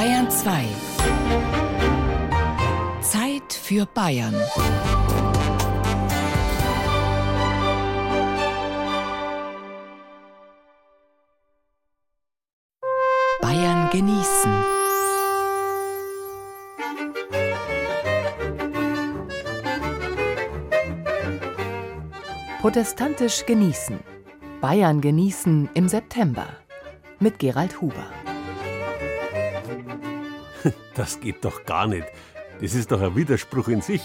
Bayern 2. Zeit für Bayern. Bayern genießen. Protestantisch genießen. Bayern genießen im September. Mit Gerald Huber. Das geht doch gar nicht. Das ist doch ein Widerspruch in sich.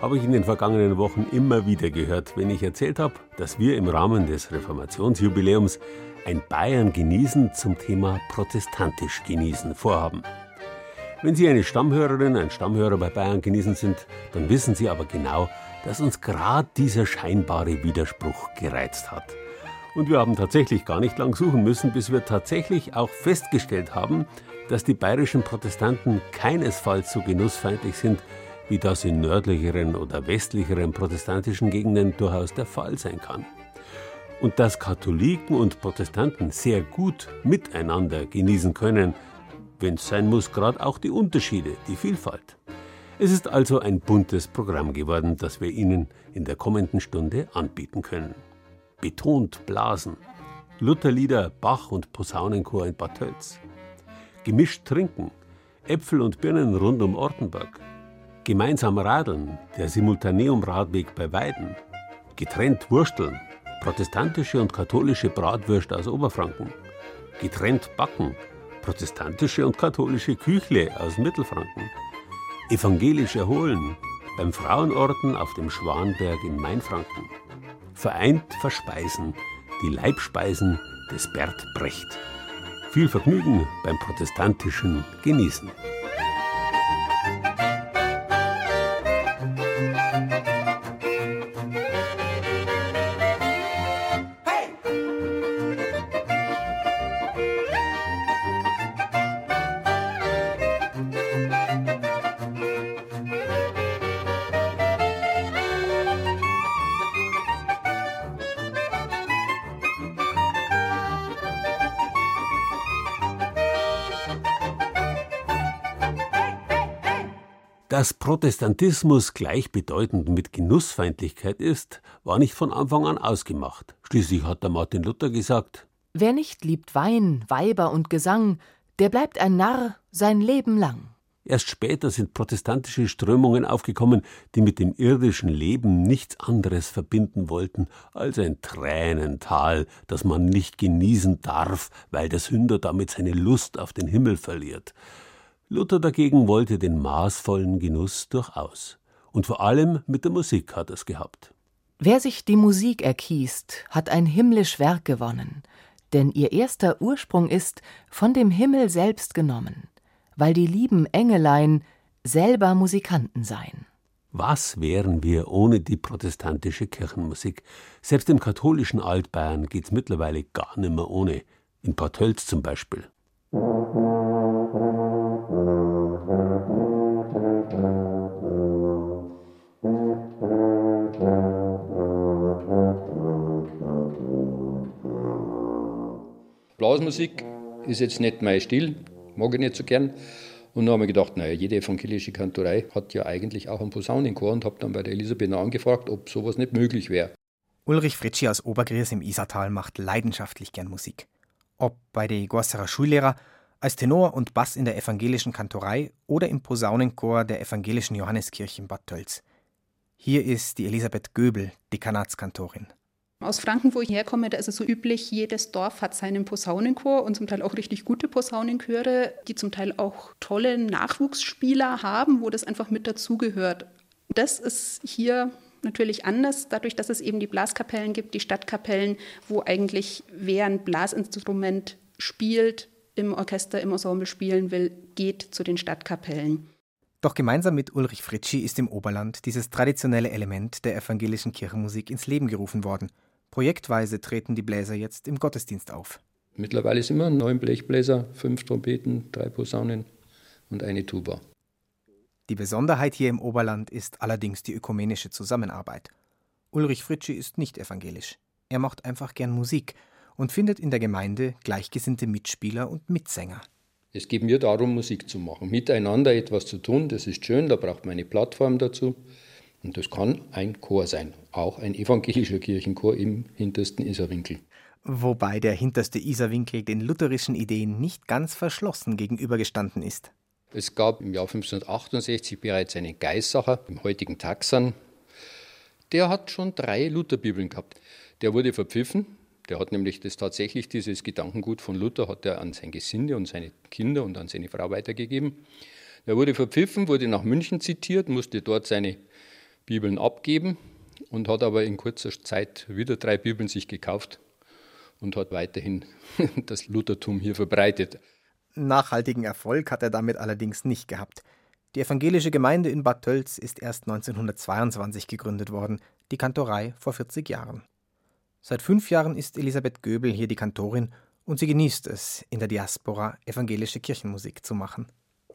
Habe ich in den vergangenen Wochen immer wieder gehört, wenn ich erzählt habe, dass wir im Rahmen des Reformationsjubiläums ein Bayern genießen zum Thema protestantisch genießen vorhaben. Wenn Sie eine Stammhörerin, ein Stammhörer bei Bayern genießen sind, dann wissen Sie aber genau, dass uns gerade dieser scheinbare Widerspruch gereizt hat. Und wir haben tatsächlich gar nicht lang suchen müssen, bis wir tatsächlich auch festgestellt haben, dass die bayerischen Protestanten keinesfalls so genussfeindlich sind, wie das in nördlicheren oder westlicheren protestantischen Gegenden durchaus der Fall sein kann. Und dass Katholiken und Protestanten sehr gut miteinander genießen können, wenn es sein muss, gerade auch die Unterschiede, die Vielfalt. Es ist also ein buntes Programm geworden, das wir Ihnen in der kommenden Stunde anbieten können. Betont Blasen, Lutherlieder, Bach und Posaunenchor in Bad Tölz, gemischt trinken, Äpfel und Birnen rund um Ortenberg, gemeinsam radeln, der Simultaneum-Radweg bei Weiden, getrennt wursteln, protestantische und katholische Bratwürste aus Oberfranken, getrennt backen, protestantische und katholische Küchle aus Mittelfranken, evangelisch erholen, beim Frauenorten auf dem Schwanberg in Mainfranken, vereint verspeisen, die Leibspeisen des Bert Brecht. Viel Vergnügen beim protestantischen Genießen. Protestantismus gleichbedeutend mit Genussfeindlichkeit ist, war nicht von Anfang an ausgemacht. Schließlich hat der Martin Luther gesagt: Wer nicht liebt Wein, Weiber und Gesang, der bleibt ein Narr sein Leben lang. Erst später sind protestantische Strömungen aufgekommen, die mit dem irdischen Leben nichts anderes verbinden wollten als ein Tränental, das man nicht genießen darf, weil der Sünder damit seine Lust auf den Himmel verliert. Luther dagegen wollte den maßvollen Genuss durchaus. Und vor allem mit der Musik hat es gehabt. Wer sich die Musik erkiest, hat ein himmlisch Werk gewonnen, denn ihr erster Ursprung ist von dem Himmel selbst genommen, weil die lieben Engelein selber Musikanten seien. Was wären wir ohne die protestantische Kirchenmusik? Selbst im katholischen Altbayern geht's mittlerweile gar nimmer ohne. In Bad Tölz zum Beispiel. Blasmusik ist jetzt nicht mein Stil, mag ich nicht so gern. Und dann habe ich gedacht, naja, jede evangelische Kantorei hat ja eigentlich auch einen Posaunenchor und habe dann bei der Elisabeth angefragt, ob sowas nicht möglich wäre. Ulrich Fritschi aus Obergries im Isartal macht leidenschaftlich gern Musik. Ob bei den Gosserer Schullehrer, als Tenor und Bass in der evangelischen Kantorei oder im Posaunenchor der evangelischen Johanneskirche in Bad Tölz. Hier ist die Elisabeth Göbel, Dekanatskantorin. Aus Franken, wo ich herkomme, da ist es so üblich, jedes Dorf hat seinen Posaunenchor und zum Teil auch richtig gute Posaunenchöre, die zum Teil auch tolle Nachwuchsspieler haben, wo das einfach mit dazugehört. Das ist hier natürlich anders, dadurch, dass es eben die Blaskapellen gibt, die Stadtkapellen, wo eigentlich wer ein Blasinstrument spielt, im Orchester, im Ensemble spielen will, geht zu den Stadtkapellen. Doch gemeinsam mit Ulrich Fritschi ist im Oberland dieses traditionelle Element der evangelischen Kirchenmusik ins Leben gerufen worden. Projektweise treten die Bläser jetzt im Gottesdienst auf. Mittlerweile sind wir neun Blechbläser, fünf Trompeten, drei Posaunen und eine Tuba. Die Besonderheit hier im Oberland ist allerdings die ökumenische Zusammenarbeit. Ulrich Fritschi ist nicht evangelisch. Er macht einfach gern Musik und findet in der Gemeinde gleichgesinnte Mitspieler und Mitsänger. Es geht mir darum, Musik zu machen, miteinander etwas zu tun. Das ist schön, da braucht man eine Plattform dazu. Und das kann ein Chor sein, auch ein evangelischer Kirchenchor im hintersten Isarwinkel. Wobei der hinterste Isarwinkel den lutherischen Ideen nicht ganz verschlossen gegenübergestanden ist. Es gab im Jahr 1568 bereits einen Geissacher im heutigen Taxan. Der hat schon drei Lutherbibeln gehabt. Der wurde verpfiffen. Der hat nämlich das tatsächlich dieses Gedankengut von Luther hat er an sein Gesinde und seine Kinder und an seine Frau weitergegeben. Der wurde verpfiffen, wurde nach München zitiert, musste dort seine Bibeln abgeben und hat aber in kurzer Zeit wieder drei Bibeln sich gekauft und hat weiterhin das Luthertum hier verbreitet. Nachhaltigen Erfolg hat er damit allerdings nicht gehabt. Die evangelische Gemeinde in Bad Tölz ist erst 1922 gegründet worden, die Kantorei vor 40 Jahren. Seit fünf Jahren ist Elisabeth Göbel hier die Kantorin und sie genießt es, in der Diaspora evangelische Kirchenmusik zu machen.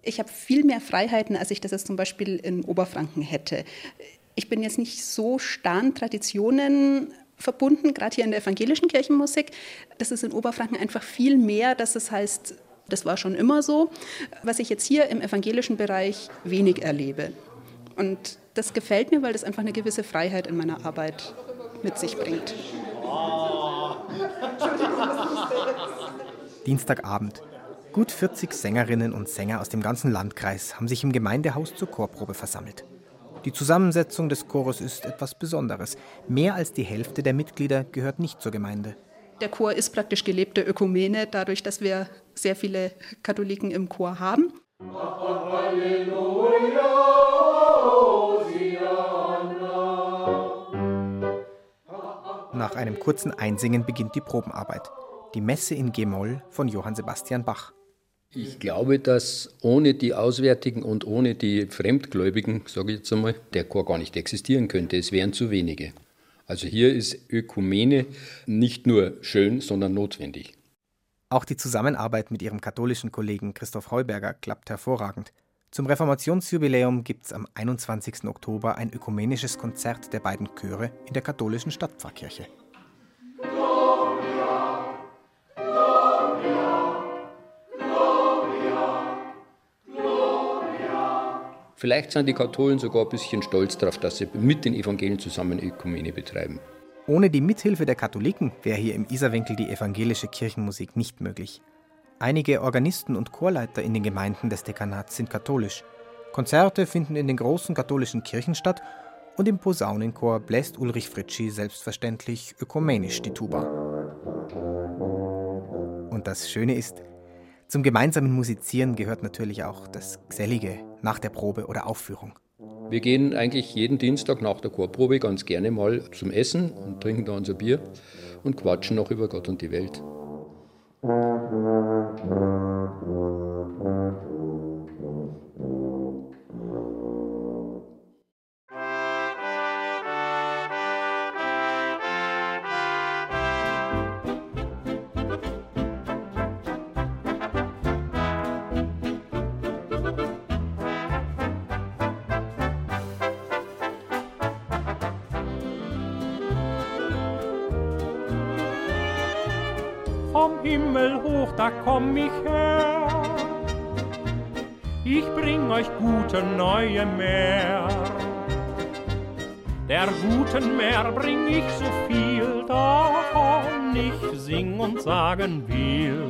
Ich habe viel mehr Freiheiten, als ich das jetzt zum Beispiel in Oberfranken hätte. Ich bin jetzt nicht so starr an Traditionen verbunden, gerade hier in der evangelischen Kirchenmusik. Das ist in Oberfranken einfach viel mehr, dass es heißt, das war schon immer so, was ich jetzt hier im evangelischen Bereich wenig erlebe. Und das gefällt mir, weil das einfach eine gewisse Freiheit in meiner Arbeit mit sich bringt. Dienstagabend. Gut 40 Sängerinnen und Sänger aus dem ganzen Landkreis haben sich im Gemeindehaus zur Chorprobe versammelt. Die Zusammensetzung des Chores ist etwas Besonderes. Mehr als die Hälfte der Mitglieder gehört nicht zur Gemeinde. Der Chor ist praktisch gelebte Ökumene, dadurch, dass wir sehr viele Katholiken im Chor haben. Nach einem kurzen Einsingen beginnt die Probenarbeit. Die Messe in G-Moll von Johann Sebastian Bach. Ich glaube, dass ohne die Auswärtigen und ohne die Fremdgläubigen, sage ich jetzt einmal, der Chor gar nicht existieren könnte. Es wären zu wenige. Also hier ist Ökumene nicht nur schön, sondern notwendig. Auch die Zusammenarbeit mit ihrem katholischen Kollegen Christoph Heuberger klappt hervorragend. Zum Reformationsjubiläum gibt es am 21. Oktober ein ökumenisches Konzert der beiden Chöre in der katholischen Stadtpfarrkirche. Vielleicht sind die Katholen sogar ein bisschen stolz darauf, dass sie mit den Evangelien zusammen Ökumene betreiben. Ohne die Mithilfe der Katholiken wäre hier im Isarwinkel die evangelische Kirchenmusik nicht möglich. Einige Organisten und Chorleiter in den Gemeinden des Dekanats sind katholisch. Konzerte finden in den großen katholischen Kirchen statt und im Posaunenchor bläst Ulrich Fritschi selbstverständlich ökumenisch die Tuba. Und das Schöne ist, zum gemeinsamen Musizieren gehört natürlich auch das Gesellige nach der Probe oder Aufführung. Wir gehen eigentlich jeden Dienstag nach der Chorprobe ganz gerne mal zum Essen und trinken da unser Bier und quatschen noch über Gott und die Welt. Vom Himmel hoch, da komm ich her. Ich bring euch gute neue Meer. Der guten Meer bring ich so viel, davon ich sing und sagen will.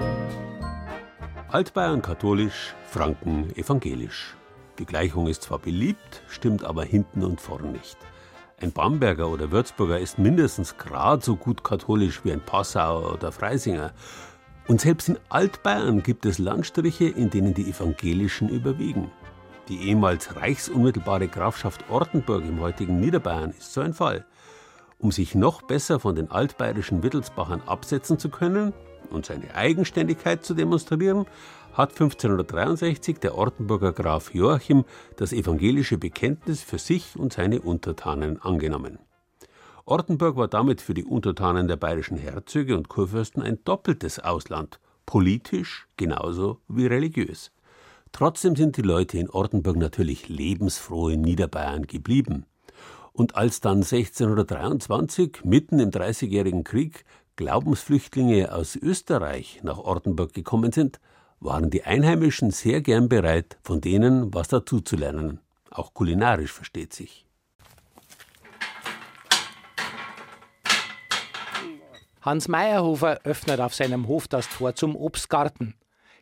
Altbayern katholisch, Franken evangelisch. Die Gleichung ist zwar beliebt, stimmt aber hinten und vorn nicht. Ein Bamberger oder Würzburger ist mindestens gerade so gut katholisch wie ein Passauer oder Freisinger. Und selbst in Altbayern gibt es Landstriche, in denen die Evangelischen überwiegen. Die ehemals reichsunmittelbare Grafschaft Ortenburg im heutigen Niederbayern ist so ein Fall. Um sich noch besser von den altbayerischen Wittelsbachern absetzen zu können und seine Eigenständigkeit zu demonstrieren, hat 1563 der Ortenburger Graf Joachim das evangelische Bekenntnis für sich und seine Untertanen angenommen. Ortenburg war damit für die Untertanen der bayerischen Herzöge und Kurfürsten ein doppeltes Ausland, politisch genauso wie religiös. Trotzdem sind die Leute in Ortenburg natürlich lebensfroh in Niederbayern geblieben. Und als dann 1623, mitten im Dreißigjährigen Krieg, Glaubensflüchtlinge aus Österreich nach Ortenburg gekommen sind, waren die Einheimischen sehr gern bereit, von denen was dazuzulernen. Auch kulinarisch versteht sich. Hans Meyerhofer öffnet auf seinem Hof das Tor zum Obstgarten.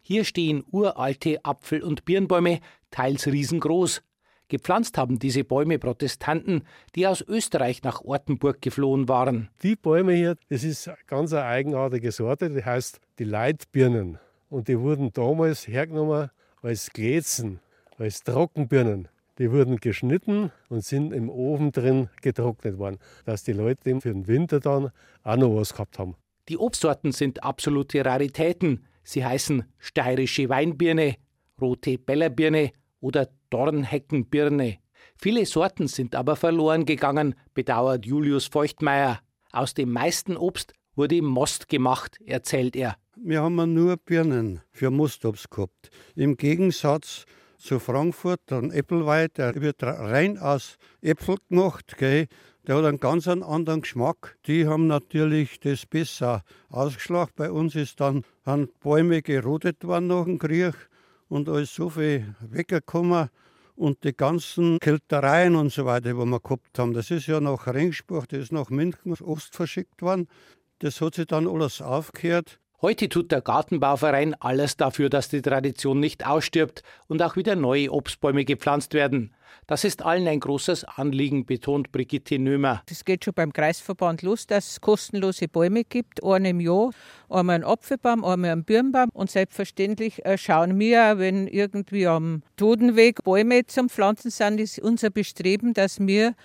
Hier stehen uralte Apfel- und Birnbäume, teils riesengroß. Gepflanzt haben diese Bäume Protestanten, die aus Österreich nach Ortenburg geflohen waren. Die Bäume hier, das ist ganz eine eigenartige Sorte, die heißt die Leitbirnen. Und die wurden damals hergenommen als Glätzen, als Trockenbirnen. Die wurden geschnitten und sind im Ofen drin getrocknet worden, dass die Leute für den Winter dann auch noch was gehabt haben. Die Obstsorten sind absolute Raritäten. Sie heißen steirische Weinbirne, rote Bellerbirne oder Dornheckenbirne. Viele Sorten sind aber verloren gegangen, bedauert Julius Feuchtmeier. Aus dem meisten Obst wurde Most gemacht, erzählt er. Wir haben nur Birnen für Mostobst gehabt. Im Gegensatz zu Frankfurt, ein Äppelwein, der wird rein aus Äpfel gemacht. Gell. Der hat einen ganz anderen Geschmack. Die haben natürlich das besser ausgeschlagen. Bei uns ist dann an Bäume gerodet worden nach dem Krieg und alles so viel weggekommen. Und die ganzen Kältereien und so weiter, die wir gehabt haben, das ist ja nach Ringsburg, das ist nach München Ost verschickt worden. Das hat sich dann alles aufgehört. Heute tut der Gartenbauverein alles dafür, dass die Tradition nicht ausstirbt und auch wieder neue Obstbäume gepflanzt werden. Das ist allen ein großes Anliegen, betont Brigitte Nömer. Es geht schon beim Kreisverband los, dass es kostenlose Bäume gibt, einen im Jahr, einmal einen Apfelbaum, einmal einen Birnbaum. Und selbstverständlich äh, schauen wir, wenn irgendwie am Totenweg Bäume zum Pflanzen sind, ist unser Bestreben, dass wir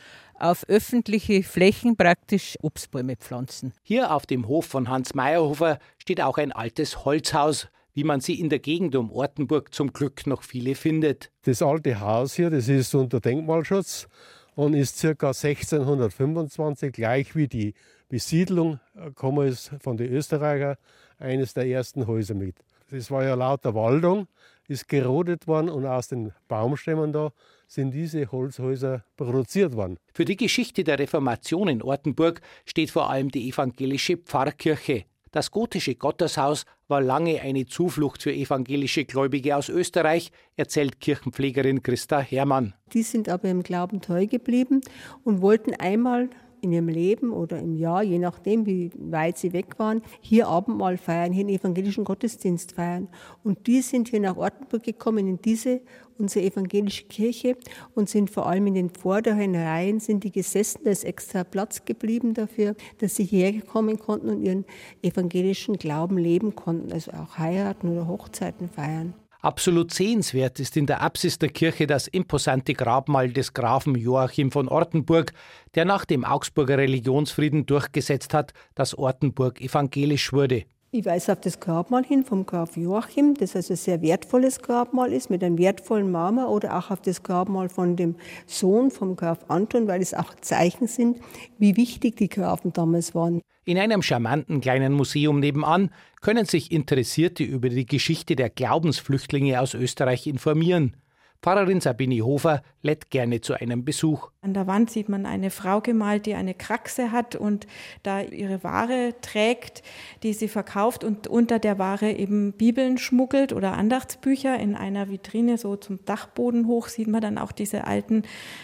auf öffentliche Flächen praktisch Obstbäume pflanzen. Hier auf dem Hof von Hans Meyerhofer steht auch ein altes Holzhaus, wie man sie in der Gegend um Ortenburg zum Glück noch viele findet. Das alte Haus hier, das ist unter Denkmalschutz und ist ca. 1625, gleich wie die Besiedlung, gekommen ist von den Österreichern, eines der ersten Häuser mit. Das war ja lauter Waldung, ist gerodet worden und aus den Baumstämmen da sind diese Holzhäuser produziert worden. Für die Geschichte der Reformation in Ortenburg steht vor allem die evangelische Pfarrkirche. Das gotische Gotteshaus war lange eine Zuflucht für evangelische Gläubige aus Österreich, erzählt Kirchenpflegerin Christa Hermann. Die sind aber im Glauben treu geblieben und wollten einmal in ihrem Leben oder im Jahr, je nachdem, wie weit sie weg waren, hier Abendmahl feiern, hier einen evangelischen Gottesdienst feiern. Und die sind hier nach Ortenburg gekommen, in diese, unsere evangelische Kirche und sind vor allem in den vorderen Reihen sind die gesessen, da ist extra Platz geblieben dafür, dass sie hierher kommen konnten und ihren evangelischen Glauben leben konnten, also auch heiraten oder Hochzeiten feiern. Absolut sehenswert ist in der Apsis der Kirche das imposante Grabmal des Grafen Joachim von Ortenburg, der nach dem Augsburger Religionsfrieden durchgesetzt hat, dass Ortenburg evangelisch wurde. Ich weise auf das Grabmal hin vom Graf Joachim, das also ein sehr wertvolles Grabmal ist, mit einem wertvollen Marmor, oder auch auf das Grabmal von dem Sohn vom Graf Anton, weil es auch Zeichen sind, wie wichtig die Grafen damals waren. In einem charmanten kleinen Museum nebenan können sich Interessierte über die Geschichte der Glaubensflüchtlinge aus Österreich informieren. Pfarrerin Sabine Hofer lädt gerne zu einem Besuch. An der Wand sieht man eine Frau gemalt, die eine Kraxe hat und da ihre Ware trägt, die sie verkauft und unter der Ware eben Bibeln schmuggelt oder Andachtsbücher in einer Vitrine so zum Dachboden hoch sieht man dann auch diese alten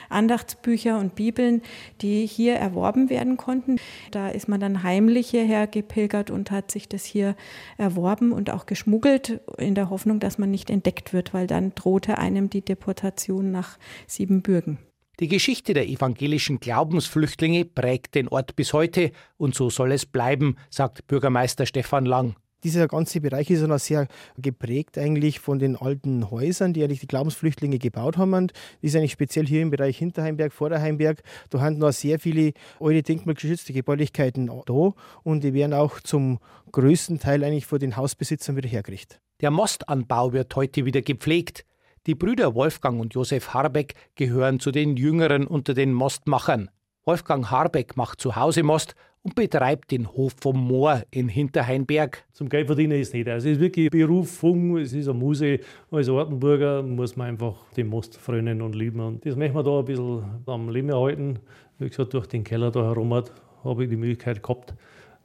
Andachtsbücher und Bibeln, die hier erworben werden konnten. Da ist man dann heimlich hierher gepilgert und hat sich das hier erworben und auch geschmuggelt in der Hoffnung, dass man nicht entdeckt wird, weil dann drohte einem die Deportation nach Siebenbürgen. Die Geschichte der evangelischen Glaubensflüchtlinge prägt den Ort bis heute und so soll es bleiben, sagt Bürgermeister Stefan Lang. Dieser ganze Bereich ist ja noch sehr geprägt eigentlich von den alten Häusern, die eigentlich die Glaubensflüchtlinge gebaut haben. Und das ist eigentlich speziell hier im Bereich Hinterheimberg, Vorderheimberg. Da haben noch sehr viele alte denkmalgeschützte Gebäulichkeiten da und die werden auch zum größten Teil eigentlich von den Hausbesitzern wieder hergerichtet. Der Mostanbau wird heute wieder gepflegt. Die Brüder Wolfgang und Josef Harbeck gehören zu den Jüngeren unter den Mostmachern. Wolfgang Harbeck macht zu Hause Most und betreibt den Hof vom Moor in Hinterhainberg. Zum Geld verdienen ist nicht. Also es ist wirklich Berufung, es ist eine Muse. Als Ortenburger muss man einfach den Most frönen und lieben. Und das möchten wir da ein bisschen am Leben erhalten. Wie gesagt, durch den Keller da herum habe ich die Möglichkeit gehabt,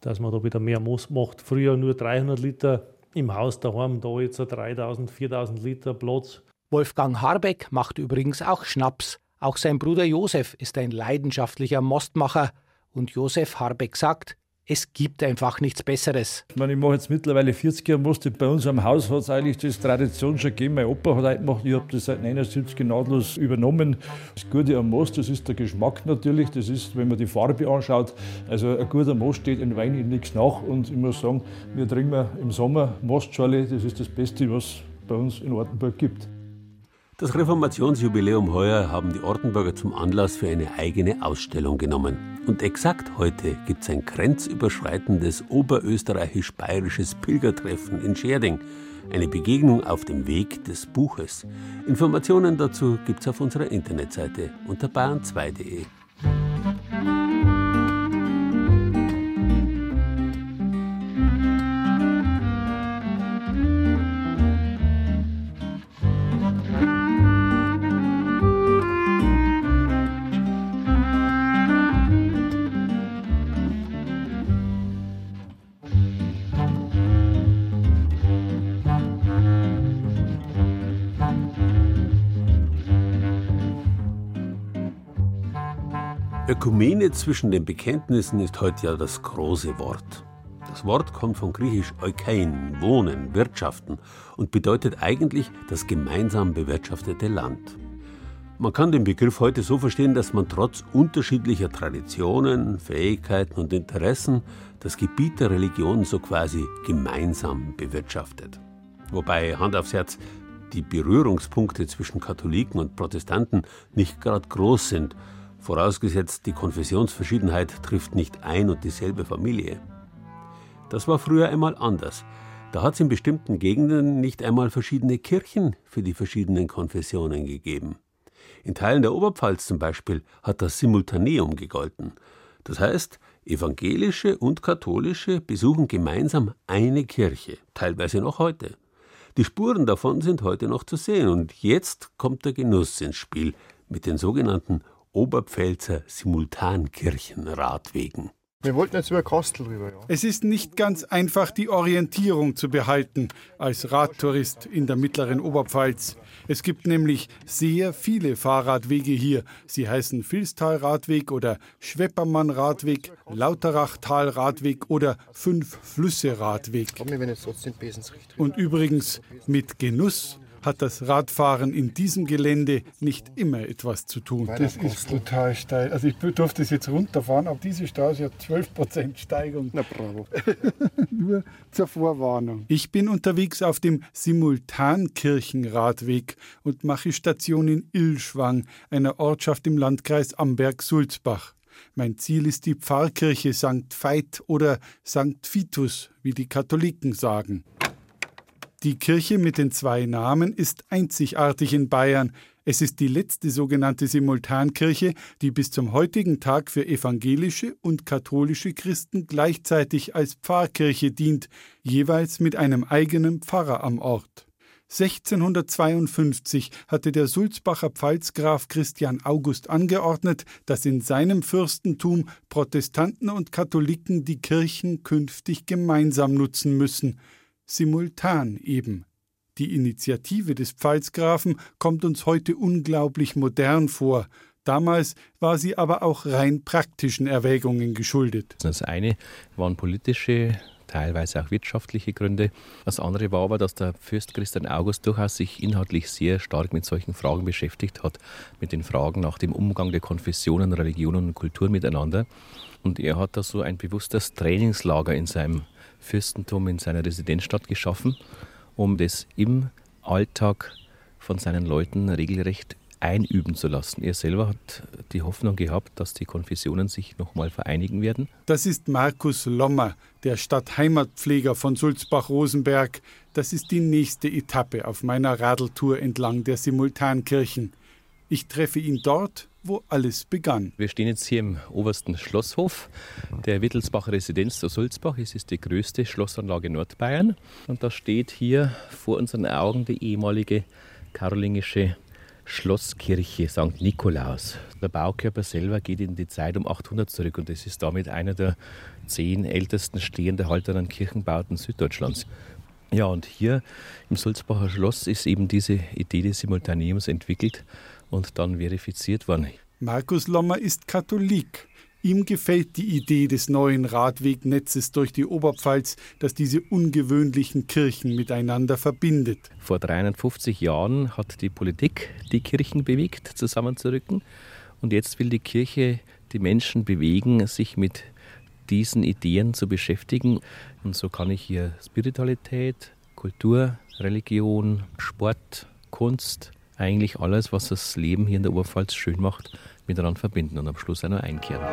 dass man da wieder mehr Most macht. Früher nur 300 Liter im Haus daheim da jetzt 3000, 4000 Liter Platz. Wolfgang Harbeck macht übrigens auch Schnaps. Auch sein Bruder Josef ist ein leidenschaftlicher Mostmacher. Und Josef Harbeck sagt, es gibt einfach nichts Besseres. Ich, meine, ich mache jetzt mittlerweile 40 Jahre Most. Bei uns am Haus hat es eigentlich das Tradition schon gegeben. Mein Opa hat gemacht. Ich habe das seit 79 nahtlos übernommen. Das Gute am Most, das ist der Geschmack natürlich. Das ist, wenn man die Farbe anschaut. Also ein guter Most steht in Wein in nichts nach. Und ich muss sagen, wir trinken im Sommer Mostschale. Das ist das Beste, was bei uns in Ortenburg gibt. Das Reformationsjubiläum heuer haben die Ortenburger zum Anlass für eine eigene Ausstellung genommen. Und exakt heute gibt es ein grenzüberschreitendes oberösterreichisch-bayerisches Pilgertreffen in Scherding. Eine Begegnung auf dem Weg des Buches. Informationen dazu gibt es auf unserer Internetseite unter bayern2.de. Ökumene zwischen den Bekenntnissen ist heute ja das große Wort. Das Wort kommt vom griechisch Eukein, Wohnen, Wirtschaften und bedeutet eigentlich das gemeinsam bewirtschaftete Land. Man kann den Begriff heute so verstehen, dass man trotz unterschiedlicher Traditionen, Fähigkeiten und Interessen das Gebiet der Religion so quasi gemeinsam bewirtschaftet. Wobei, Hand aufs Herz, die Berührungspunkte zwischen Katholiken und Protestanten nicht gerade groß sind vorausgesetzt die Konfessionsverschiedenheit trifft nicht ein und dieselbe Familie. Das war früher einmal anders. Da hat es in bestimmten Gegenden nicht einmal verschiedene Kirchen für die verschiedenen Konfessionen gegeben. In Teilen der Oberpfalz zum Beispiel hat das Simultaneum gegolten. Das heißt, evangelische und katholische besuchen gemeinsam eine Kirche, teilweise noch heute. Die Spuren davon sind heute noch zu sehen und jetzt kommt der Genuss ins Spiel mit den sogenannten Oberpfälzer Simultankirchenradwegen. Wir wollten jetzt über Kastel rüber, ja. Es ist nicht ganz einfach, die Orientierung zu behalten als Radtourist in der mittleren Oberpfalz. Es gibt nämlich sehr viele Fahrradwege hier. Sie heißen Vilstal-Radweg oder Schweppermann-Radweg, Lauterachtal-Radweg oder Fünf-Flüsse-Radweg. Und übrigens mit Genuss hat das Radfahren in diesem Gelände nicht immer etwas zu tun. Das ist total steil. Also ich durfte es jetzt runterfahren, aber diese Straße hat 12% Steigung. Na bravo. Nur zur Vorwarnung. Ich bin unterwegs auf dem Simultankirchenradweg und mache Station in Illschwang, einer Ortschaft im Landkreis Amberg-Sulzbach. Mein Ziel ist die Pfarrkirche St. Veit oder St. Vitus, wie die Katholiken sagen. Die Kirche mit den zwei Namen ist einzigartig in Bayern. Es ist die letzte sogenannte Simultankirche, die bis zum heutigen Tag für evangelische und katholische Christen gleichzeitig als Pfarrkirche dient, jeweils mit einem eigenen Pfarrer am Ort. 1652 hatte der Sulzbacher Pfalzgraf Christian August angeordnet, dass in seinem Fürstentum Protestanten und Katholiken die Kirchen künftig gemeinsam nutzen müssen simultan eben. Die Initiative des Pfalzgrafen kommt uns heute unglaublich modern vor. Damals war sie aber auch rein praktischen Erwägungen geschuldet. Das eine waren politische, teilweise auch wirtschaftliche Gründe. Das andere war aber, dass der Fürst Christian August durchaus sich inhaltlich sehr stark mit solchen Fragen beschäftigt hat, mit den Fragen nach dem Umgang der Konfessionen, Religionen und Kultur miteinander. Und er hat da so ein bewusstes Trainingslager in seinem Fürstentum in seiner Residenzstadt geschaffen, um das im Alltag von seinen Leuten regelrecht einüben zu lassen. Er selber hat die Hoffnung gehabt, dass die Konfessionen sich nochmal vereinigen werden. Das ist Markus Lommer, der Stadtheimatpfleger von Sulzbach-Rosenberg. Das ist die nächste Etappe auf meiner Radeltour entlang der Simultankirchen. Ich treffe ihn dort, wo alles begann. Wir stehen jetzt hier im obersten Schlosshof der Wittelsbacher Residenz zu Sulzbach. Es ist die größte Schlossanlage Nordbayern. Und da steht hier vor unseren Augen die ehemalige karolingische Schlosskirche St. Nikolaus. Der Baukörper selber geht in die Zeit um 800 zurück und es ist damit einer der zehn ältesten stehend erhaltenen Kirchenbauten Süddeutschlands. Ja, und hier im Sulzbacher Schloss ist eben diese Idee des Simultaneums entwickelt und dann verifiziert worden. Markus Lommer ist Katholik. Ihm gefällt die Idee des neuen Radwegnetzes durch die Oberpfalz, das diese ungewöhnlichen Kirchen miteinander verbindet. Vor 350 Jahren hat die Politik die Kirchen bewegt, zusammenzurücken. Und jetzt will die Kirche die Menschen bewegen, sich mit diesen Ideen zu beschäftigen. Und so kann ich hier Spiritualität, Kultur, Religion, Sport, Kunst, eigentlich alles, was das Leben hier in der Oberpfalz schön macht, miteinander verbinden und am Schluss noch einkehren.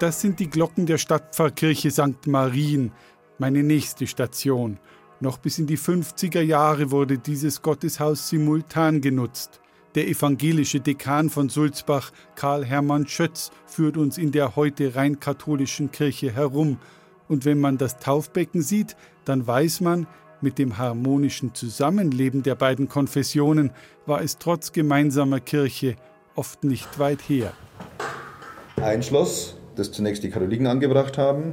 Das sind die Glocken der Stadtpfarrkirche St. Marien, meine nächste Station. Noch bis in die 50er Jahre wurde dieses Gotteshaus simultan genutzt. Der evangelische Dekan von Sulzbach, Karl Hermann Schötz, führt uns in der heute rein katholischen Kirche herum. Und wenn man das Taufbecken sieht, dann weiß man, mit dem harmonischen Zusammenleben der beiden Konfessionen war es trotz gemeinsamer Kirche oft nicht weit her. Ein Schloss, das zunächst die Katholiken angebracht haben,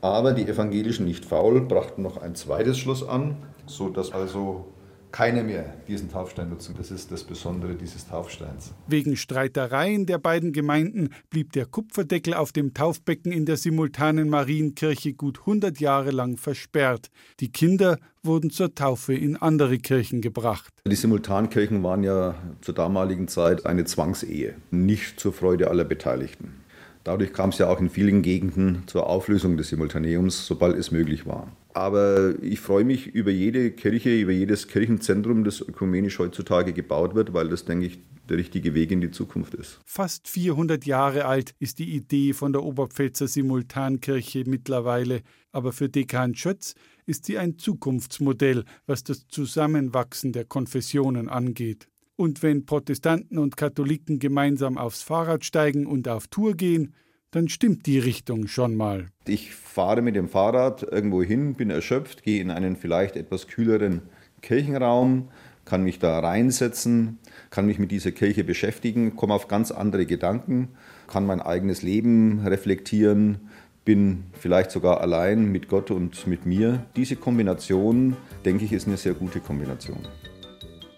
aber die Evangelischen nicht faul brachten noch ein zweites Schloss an, sodass also keine mehr diesen Taufstein nutzen. Das ist das Besondere dieses Taufsteins. Wegen Streitereien der beiden Gemeinden blieb der Kupferdeckel auf dem Taufbecken in der simultanen Marienkirche gut 100 Jahre lang versperrt. Die Kinder wurden zur Taufe in andere Kirchen gebracht. Die Simultankirchen waren ja zur damaligen Zeit eine Zwangsehe, nicht zur Freude aller Beteiligten. Dadurch kam es ja auch in vielen Gegenden zur Auflösung des Simultaneums, sobald es möglich war. Aber ich freue mich über jede Kirche, über jedes Kirchenzentrum, das ökumenisch heutzutage gebaut wird, weil das, denke ich, der richtige Weg in die Zukunft ist. Fast 400 Jahre alt ist die Idee von der Oberpfälzer Simultankirche mittlerweile. Aber für Dekan Schötz ist sie ein Zukunftsmodell, was das Zusammenwachsen der Konfessionen angeht. Und wenn Protestanten und Katholiken gemeinsam aufs Fahrrad steigen und auf Tour gehen, dann stimmt die Richtung schon mal. Ich fahre mit dem Fahrrad irgendwo hin, bin erschöpft, gehe in einen vielleicht etwas kühleren Kirchenraum, kann mich da reinsetzen, kann mich mit dieser Kirche beschäftigen, komme auf ganz andere Gedanken, kann mein eigenes Leben reflektieren, bin vielleicht sogar allein mit Gott und mit mir. Diese Kombination, denke ich, ist eine sehr gute Kombination.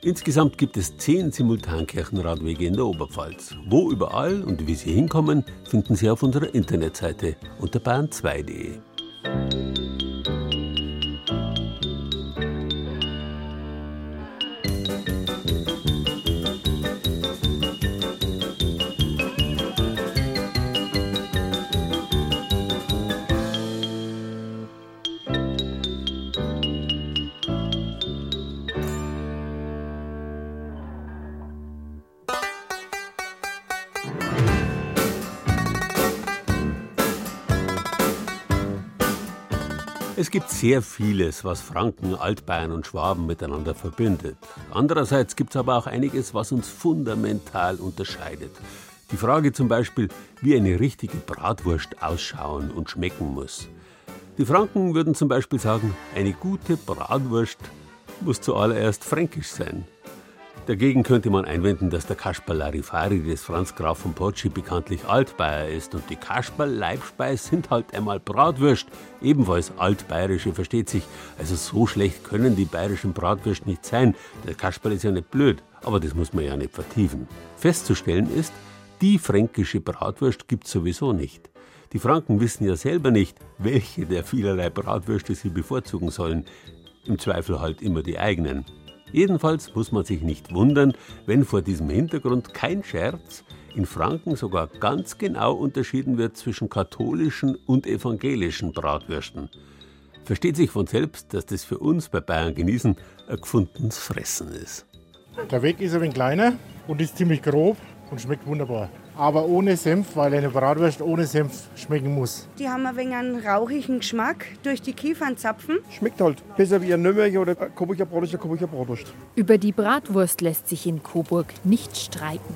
Insgesamt gibt es zehn Simultankirchenradwege in der Oberpfalz. Wo überall und wie Sie hinkommen, finden Sie auf unserer Internetseite unter bahn2.de. sehr vieles, was Franken, Altbayern und Schwaben miteinander verbindet. Andererseits gibt es aber auch einiges, was uns fundamental unterscheidet. Die Frage zum Beispiel, wie eine richtige Bratwurst ausschauen und schmecken muss. Die Franken würden zum Beispiel sagen, eine gute Bratwurst muss zuallererst fränkisch sein. Dagegen könnte man einwenden, dass der Kasperl Larifari des Franz Graf von Pocci bekanntlich Altbayer ist und die Kasperl Leibspeis sind halt einmal Bratwürst, ebenfalls altbayerische, versteht sich. Also so schlecht können die bayerischen Bratwürst nicht sein. Der Kasperl ist ja nicht blöd, aber das muss man ja nicht vertiefen. Festzustellen ist, die fränkische Bratwurst gibt's sowieso nicht. Die Franken wissen ja selber nicht, welche der vielerlei Bratwürste sie bevorzugen sollen. Im Zweifel halt immer die eigenen. Jedenfalls muss man sich nicht wundern, wenn vor diesem Hintergrund kein Scherz in Franken sogar ganz genau unterschieden wird zwischen katholischen und evangelischen Bratwürsten. Versteht sich von selbst, dass das für uns bei Bayern genießen ein gefundenes Fressen ist. Der Weg ist ein wenig kleiner und ist ziemlich grob und schmeckt wunderbar. Aber ohne Senf, weil eine Bratwurst ohne Senf schmecken muss. Die haben ein wenig einen rauchigen Geschmack durch die Kiefernzapfen. Schmeckt halt besser wie ein Nürnberger oder Coburger ein Coburger Bratwurst. Über die Bratwurst lässt sich in Coburg nicht streiten.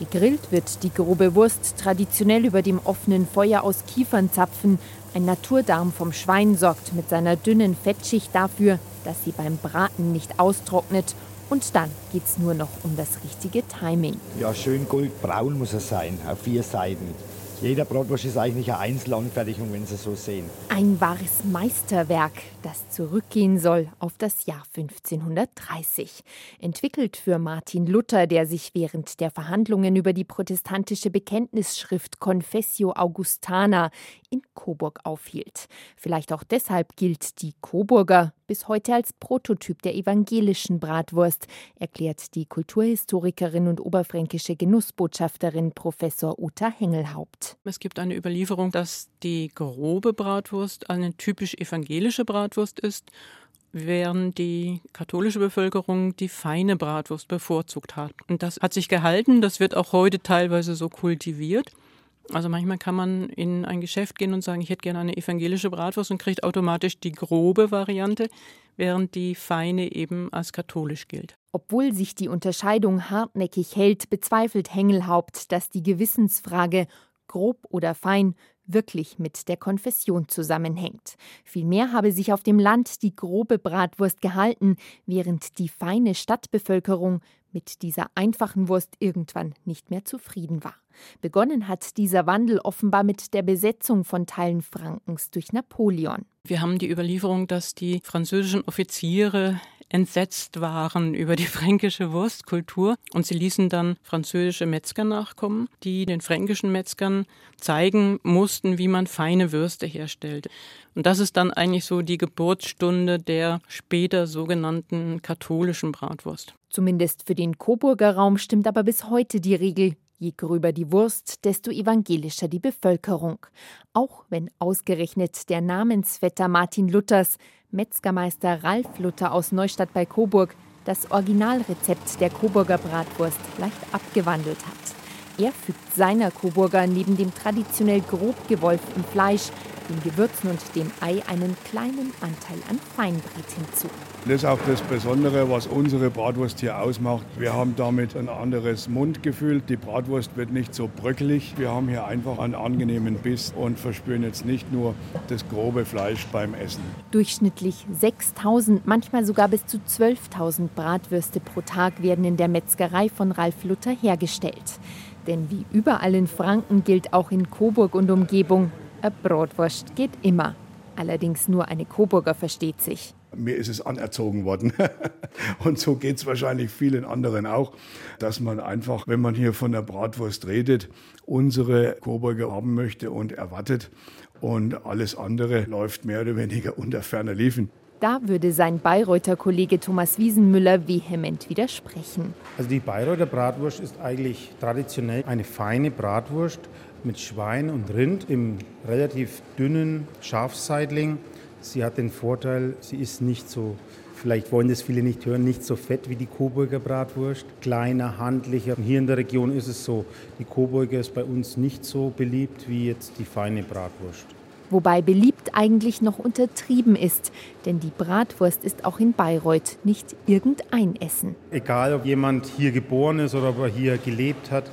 Gegrillt wird die grobe Wurst traditionell über dem offenen Feuer aus Kiefernzapfen. Ein Naturdarm vom Schwein sorgt mit seiner dünnen Fettschicht dafür, dass sie beim Braten nicht austrocknet und dann geht's nur noch um das richtige Timing. Ja, schön goldbraun muss er sein, auf vier Seiten. Jeder Bratwurst ist eigentlich eine Einzelanfertigung, wenn Sie so sehen. Ein wahres Meisterwerk, das zurückgehen soll auf das Jahr 1530. Entwickelt für Martin Luther, der sich während der Verhandlungen über die protestantische Bekenntnisschrift Confessio Augustana in Coburg aufhielt. Vielleicht auch deshalb gilt die Coburger bis heute als Prototyp der evangelischen Bratwurst, erklärt die Kulturhistorikerin und oberfränkische Genussbotschafterin Professor Uta Hengelhaupt. Es gibt eine Überlieferung, dass die grobe Bratwurst eine typisch evangelische Bratwurst ist, während die katholische Bevölkerung die feine Bratwurst bevorzugt hat. Und das hat sich gehalten, das wird auch heute teilweise so kultiviert. Also manchmal kann man in ein Geschäft gehen und sagen, ich hätte gerne eine evangelische Bratwurst und kriegt automatisch die grobe Variante, während die feine eben als katholisch gilt. Obwohl sich die Unterscheidung hartnäckig hält, bezweifelt Hengelhaupt, dass die Gewissensfrage grob oder fein wirklich mit der Konfession zusammenhängt. Vielmehr habe sich auf dem Land die grobe Bratwurst gehalten, während die feine Stadtbevölkerung mit dieser einfachen Wurst irgendwann nicht mehr zufrieden war. Begonnen hat dieser Wandel offenbar mit der Besetzung von Teilen Frankens durch Napoleon. Wir haben die Überlieferung, dass die französischen Offiziere entsetzt waren über die fränkische Wurstkultur und sie ließen dann französische Metzger nachkommen, die den fränkischen Metzgern zeigen mussten, wie man feine Würste herstellt. Und das ist dann eigentlich so die Geburtsstunde der später sogenannten katholischen Bratwurst. Zumindest für den Coburger Raum stimmt aber bis heute die Regel, Je gröber die Wurst, desto evangelischer die Bevölkerung. Auch wenn ausgerechnet der Namensvetter Martin Luthers, Metzgermeister Ralf Luther aus Neustadt bei Coburg, das Originalrezept der Coburger Bratwurst leicht abgewandelt hat. Er fügt seiner Coburger neben dem traditionell grob gewolften Fleisch den Gewürzen und dem Ei einen kleinen Anteil an Feinbrät hinzu. Das ist auch das Besondere, was unsere Bratwurst hier ausmacht. Wir haben damit ein anderes Mundgefühl. Die Bratwurst wird nicht so bröckelig. Wir haben hier einfach einen angenehmen Biss und verspüren jetzt nicht nur das grobe Fleisch beim Essen. Durchschnittlich 6000, manchmal sogar bis zu 12.000 Bratwürste pro Tag werden in der Metzgerei von Ralf Luther hergestellt. Denn wie überall in Franken gilt auch in Coburg und Umgebung, eine Bratwurst geht immer. Allerdings nur eine Coburger versteht sich. Mir ist es anerzogen worden. Und so geht es wahrscheinlich vielen anderen auch, dass man einfach, wenn man hier von der Bratwurst redet, unsere Coburger haben möchte und erwartet. Und alles andere läuft mehr oder weniger unter ferner Liefen. Da würde sein Bayreuther Kollege Thomas Wiesenmüller vehement widersprechen. Also die Bayreuther Bratwurst ist eigentlich traditionell eine feine Bratwurst mit Schwein und Rind im relativ dünnen Schafseitling. Sie hat den Vorteil, sie ist nicht so, vielleicht wollen das viele nicht hören, nicht so fett wie die Coburger Bratwurst. Kleiner, handlicher. Hier in der Region ist es so, die Coburger ist bei uns nicht so beliebt wie jetzt die feine Bratwurst. Wobei beliebt eigentlich noch untertrieben ist, denn die Bratwurst ist auch in Bayreuth nicht irgendein Essen. Egal, ob jemand hier geboren ist oder ob er hier gelebt hat,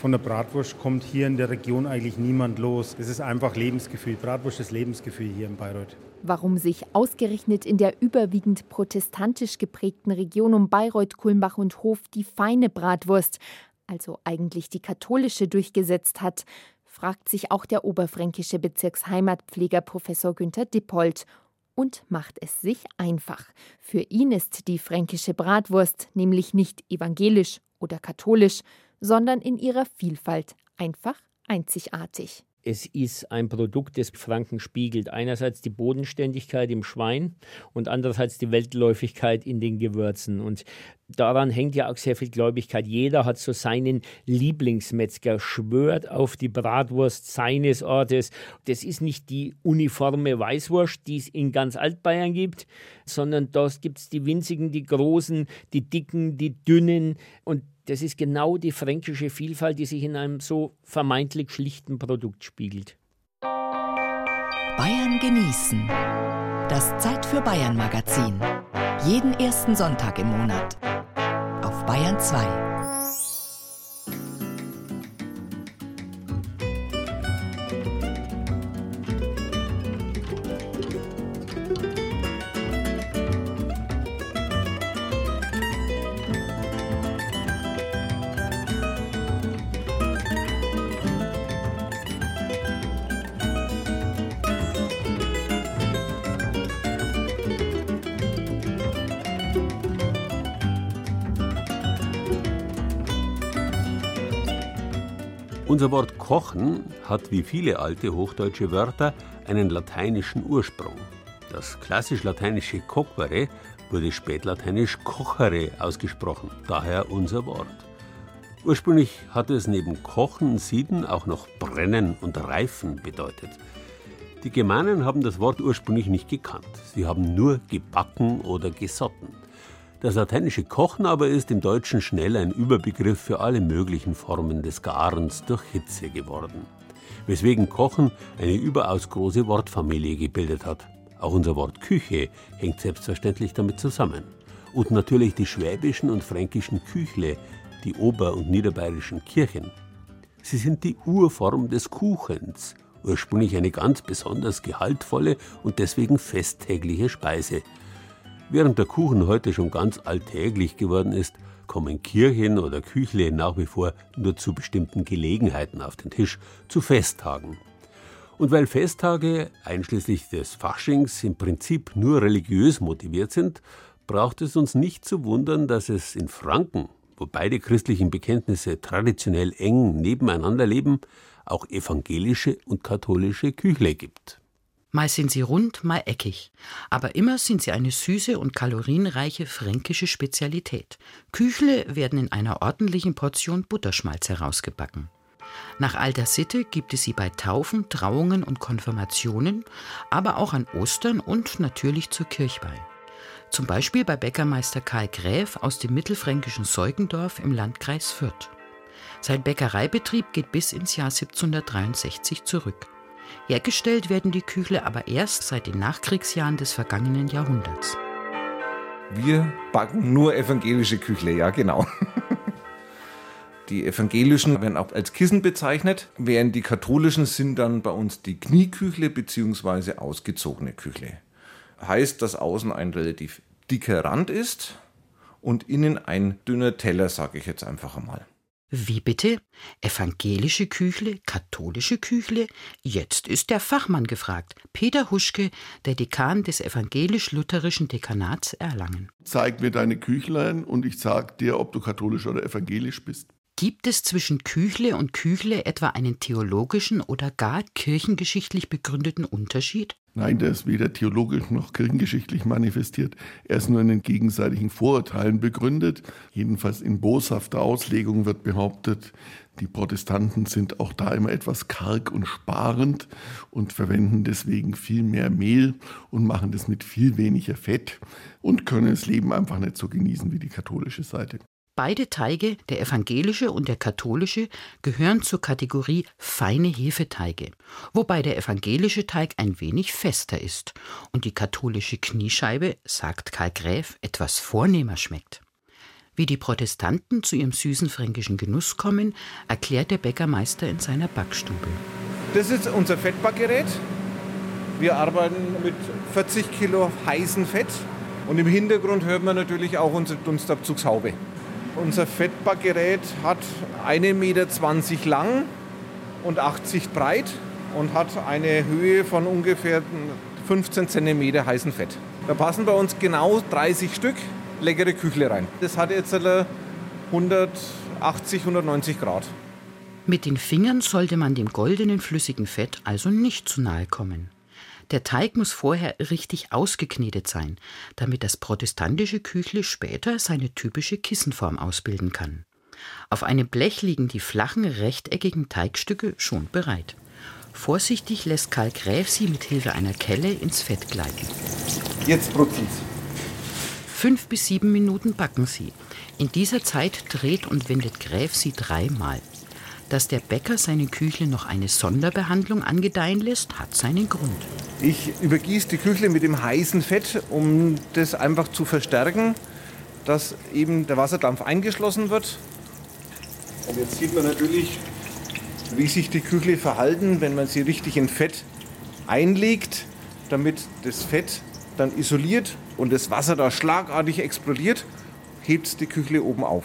von der Bratwurst kommt hier in der Region eigentlich niemand los. Es ist einfach Lebensgefühl. Bratwurst ist Lebensgefühl hier in Bayreuth. Warum sich ausgerechnet in der überwiegend protestantisch geprägten Region um Bayreuth, Kulmbach und Hof die feine Bratwurst, also eigentlich die katholische, durchgesetzt hat, fragt sich auch der oberfränkische Bezirksheimatpfleger Professor Günther Dippold und macht es sich einfach. Für ihn ist die fränkische Bratwurst nämlich nicht evangelisch oder katholisch, sondern in ihrer Vielfalt einfach einzigartig. Es ist ein Produkt, das Franken spiegelt. Einerseits die Bodenständigkeit im Schwein und andererseits die Weltläufigkeit in den Gewürzen. Und daran hängt ja auch sehr viel Gläubigkeit. Jeder hat so seinen Lieblingsmetzger, schwört auf die Bratwurst seines Ortes. Das ist nicht die uniforme Weißwurst, die es in ganz Altbayern gibt, sondern da gibt es die winzigen, die großen, die dicken, die dünnen. Und das ist genau die fränkische Vielfalt, die sich in einem so vermeintlich schlichten Produkt spiegelt. Bayern genießen. Das Zeit für Bayern Magazin. Jeden ersten Sonntag im Monat. Auf Bayern 2. Unser Wort kochen hat wie viele alte hochdeutsche Wörter einen lateinischen Ursprung. Das klassisch lateinische cocere wurde spätlateinisch cochere ausgesprochen, daher unser Wort. Ursprünglich hatte es neben Kochen, Sieden auch noch Brennen und Reifen bedeutet. Die Germanen haben das Wort ursprünglich nicht gekannt. Sie haben nur gebacken oder gesotten. Das lateinische Kochen aber ist im Deutschen schnell ein Überbegriff für alle möglichen Formen des Garens durch Hitze geworden. Weswegen Kochen eine überaus große Wortfamilie gebildet hat. Auch unser Wort Küche hängt selbstverständlich damit zusammen. Und natürlich die schwäbischen und fränkischen Küchle, die ober- und niederbayerischen Kirchen. Sie sind die Urform des Kuchens, ursprünglich eine ganz besonders gehaltvolle und deswegen festtägliche Speise, Während der Kuchen heute schon ganz alltäglich geworden ist, kommen Kirchen oder Küchle nach wie vor nur zu bestimmten Gelegenheiten auf den Tisch, zu Festtagen. Und weil Festtage, einschließlich des Faschings, im Prinzip nur religiös motiviert sind, braucht es uns nicht zu wundern, dass es in Franken, wo beide christlichen Bekenntnisse traditionell eng nebeneinander leben, auch evangelische und katholische Küchle gibt. Mal sind sie rund, mal eckig. Aber immer sind sie eine süße und kalorienreiche fränkische Spezialität. Küchle werden in einer ordentlichen Portion Butterschmalz herausgebacken. Nach alter Sitte gibt es sie bei Taufen, Trauungen und Konfirmationen, aber auch an Ostern und natürlich zur Kirchweih. Zum Beispiel bei Bäckermeister Karl Gräf aus dem mittelfränkischen Seugendorf im Landkreis Fürth. Sein Bäckereibetrieb geht bis ins Jahr 1763 zurück. Hergestellt werden die Küchle aber erst seit den Nachkriegsjahren des vergangenen Jahrhunderts. Wir backen nur evangelische Küchle, ja genau. Die evangelischen werden auch als Kissen bezeichnet, während die katholischen sind dann bei uns die Knieküchle bzw. ausgezogene Küchle. Heißt, dass außen ein relativ dicker Rand ist und innen ein dünner Teller, sage ich jetzt einfach einmal. Wie bitte? Evangelische Küchle, katholische Küchle? Jetzt ist der Fachmann gefragt. Peter Huschke, der Dekan des evangelisch-lutherischen Dekanats Erlangen. Zeig mir deine Küchlein und ich sag dir, ob du katholisch oder evangelisch bist. Gibt es zwischen Küchle und Küchle etwa einen theologischen oder gar kirchengeschichtlich begründeten Unterschied? Nein, der ist weder theologisch noch kirchengeschichtlich manifestiert. Er ist nur in den gegenseitigen Vorurteilen begründet. Jedenfalls in boshafter Auslegung wird behauptet, die Protestanten sind auch da immer etwas karg und sparend und verwenden deswegen viel mehr Mehl und machen das mit viel weniger Fett und können das Leben einfach nicht so genießen wie die katholische Seite. Beide Teige, der evangelische und der katholische, gehören zur Kategorie feine Hefeteige, wobei der evangelische Teig ein wenig fester ist und die katholische Kniescheibe, sagt Karl Gräf, etwas vornehmer schmeckt. Wie die Protestanten zu ihrem süßen fränkischen Genuss kommen, erklärt der Bäckermeister in seiner Backstube. Das ist unser Fettbackgerät. Wir arbeiten mit 40 Kilo heißem Fett und im Hintergrund hört man natürlich auch unsere Dunstabzugshaube. Unser Fettbackgerät hat 1,20 Meter lang und 80 breit und hat eine Höhe von ungefähr 15 cm heißen Fett. Da passen bei uns genau 30 Stück leckere Küchle rein. Das hat jetzt 180, 190 Grad. Mit den Fingern sollte man dem goldenen flüssigen Fett also nicht zu nahe kommen. Der Teig muss vorher richtig ausgeknetet sein, damit das protestantische Küchle später seine typische Kissenform ausbilden kann. Auf einem Blech liegen die flachen, rechteckigen Teigstücke schon bereit. Vorsichtig lässt Karl Gräf sie mit Hilfe einer Kelle ins Fett gleiten. Jetzt brutzelt's. Fünf bis sieben Minuten backen sie. In dieser Zeit dreht und wendet Gräf sie dreimal. Dass der Bäcker seine Küchle noch eine Sonderbehandlung angedeihen lässt, hat seinen Grund. Ich übergieße die Küchle mit dem heißen Fett, um das einfach zu verstärken, dass eben der Wasserdampf eingeschlossen wird. Und jetzt sieht man natürlich, wie sich die Küchle verhalten, wenn man sie richtig in Fett einlegt, damit das Fett dann isoliert und das Wasser da schlagartig explodiert, hebt die Küchle oben auf.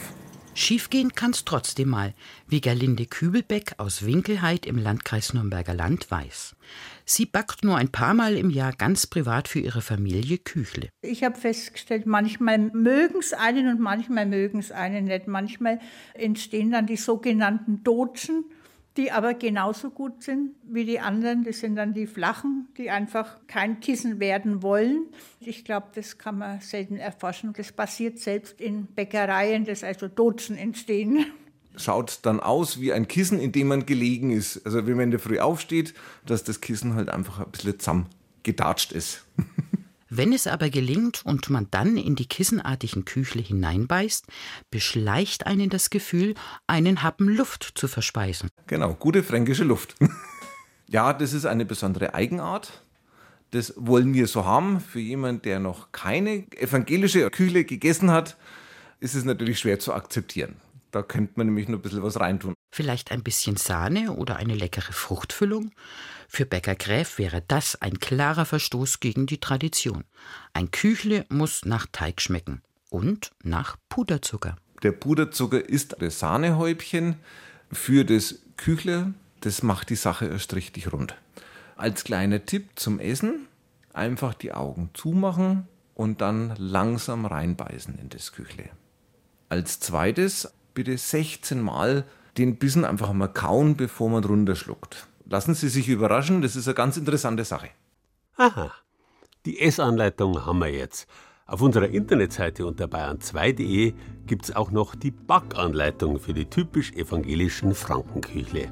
Schiefgehen kann's trotzdem mal, wie Gerlinde Kübelbeck aus Winkelheit im Landkreis Nürnberger Land weiß. Sie backt nur ein paar Mal im Jahr ganz privat für ihre Familie Küchle. Ich habe festgestellt, manchmal mögen es einen und manchmal mögen es einen nicht. Manchmal entstehen dann die sogenannten Dotschen. Die aber genauso gut sind wie die anderen. Das sind dann die flachen, die einfach kein Kissen werden wollen. Ich glaube, das kann man selten erforschen. Das passiert selbst in Bäckereien, dass also Dozen entstehen. Schaut dann aus wie ein Kissen, in dem man gelegen ist. Also wenn man in der Früh aufsteht, dass das Kissen halt einfach ein bisschen zusammengedatscht ist. Wenn es aber gelingt und man dann in die kissenartigen Küchle hineinbeißt, beschleicht einen das Gefühl, einen Happen Luft zu verspeisen. Genau, gute fränkische Luft. ja, das ist eine besondere Eigenart. Das wollen wir so haben. Für jemanden, der noch keine evangelische Kühle gegessen hat, ist es natürlich schwer zu akzeptieren. Da könnte man nämlich nur ein bisschen was reintun. Vielleicht ein bisschen Sahne oder eine leckere Fruchtfüllung? Für Bäcker Gräf wäre das ein klarer Verstoß gegen die Tradition. Ein Küchle muss nach Teig schmecken und nach Puderzucker. Der Puderzucker ist das Sahnehäubchen für das Küchle. Das macht die Sache erst richtig rund. Als kleiner Tipp zum Essen, einfach die Augen zumachen und dann langsam reinbeißen in das Küchle. Als zweites bitte 16 Mal den Bissen einfach mal kauen, bevor man runterschluckt lassen Sie sich überraschen, das ist eine ganz interessante Sache. Aha, die Essanleitung haben wir jetzt. Auf unserer Internetseite unter bayern2.de gibt es auch noch die Backanleitung für die typisch evangelischen Frankenküchle.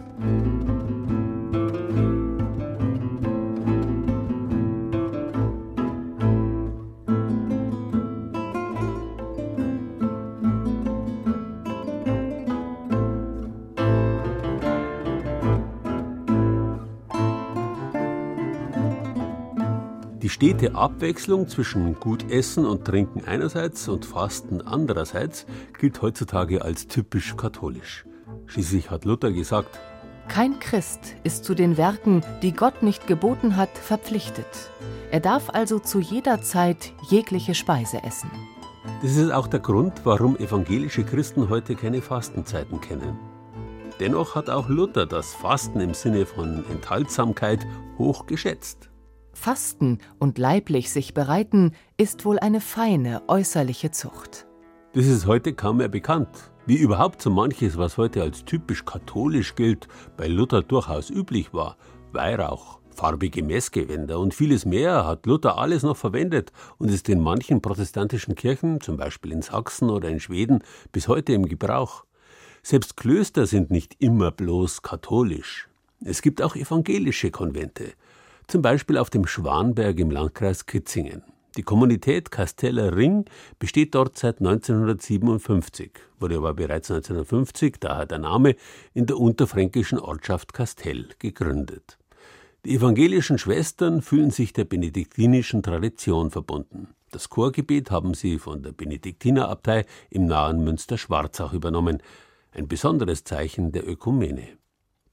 Stete Abwechslung zwischen gut Essen und Trinken einerseits und Fasten andererseits gilt heutzutage als typisch katholisch. Schließlich hat Luther gesagt, kein Christ ist zu den Werken, die Gott nicht geboten hat, verpflichtet. Er darf also zu jeder Zeit jegliche Speise essen. Das ist auch der Grund, warum evangelische Christen heute keine Fastenzeiten kennen. Dennoch hat auch Luther das Fasten im Sinne von Enthaltsamkeit hoch geschätzt. Fasten und leiblich sich bereiten ist wohl eine feine äußerliche Zucht. Das ist heute kaum mehr bekannt. Wie überhaupt so manches, was heute als typisch katholisch gilt, bei Luther durchaus üblich war. Weihrauch, farbige Messgewänder und vieles mehr hat Luther alles noch verwendet und ist in manchen protestantischen Kirchen, zum Beispiel in Sachsen oder in Schweden, bis heute im Gebrauch. Selbst Klöster sind nicht immer bloß katholisch. Es gibt auch evangelische Konvente zum Beispiel auf dem Schwanberg im Landkreis Kitzingen. Die Kommunität Kasteller Ring besteht dort seit 1957, wurde aber bereits 1950, daher der Name, in der unterfränkischen Ortschaft Kastell gegründet. Die evangelischen Schwestern fühlen sich der benediktinischen Tradition verbunden. Das Chorgebet haben sie von der Benediktinerabtei im nahen Münster-Schwarzach übernommen, ein besonderes Zeichen der Ökumene.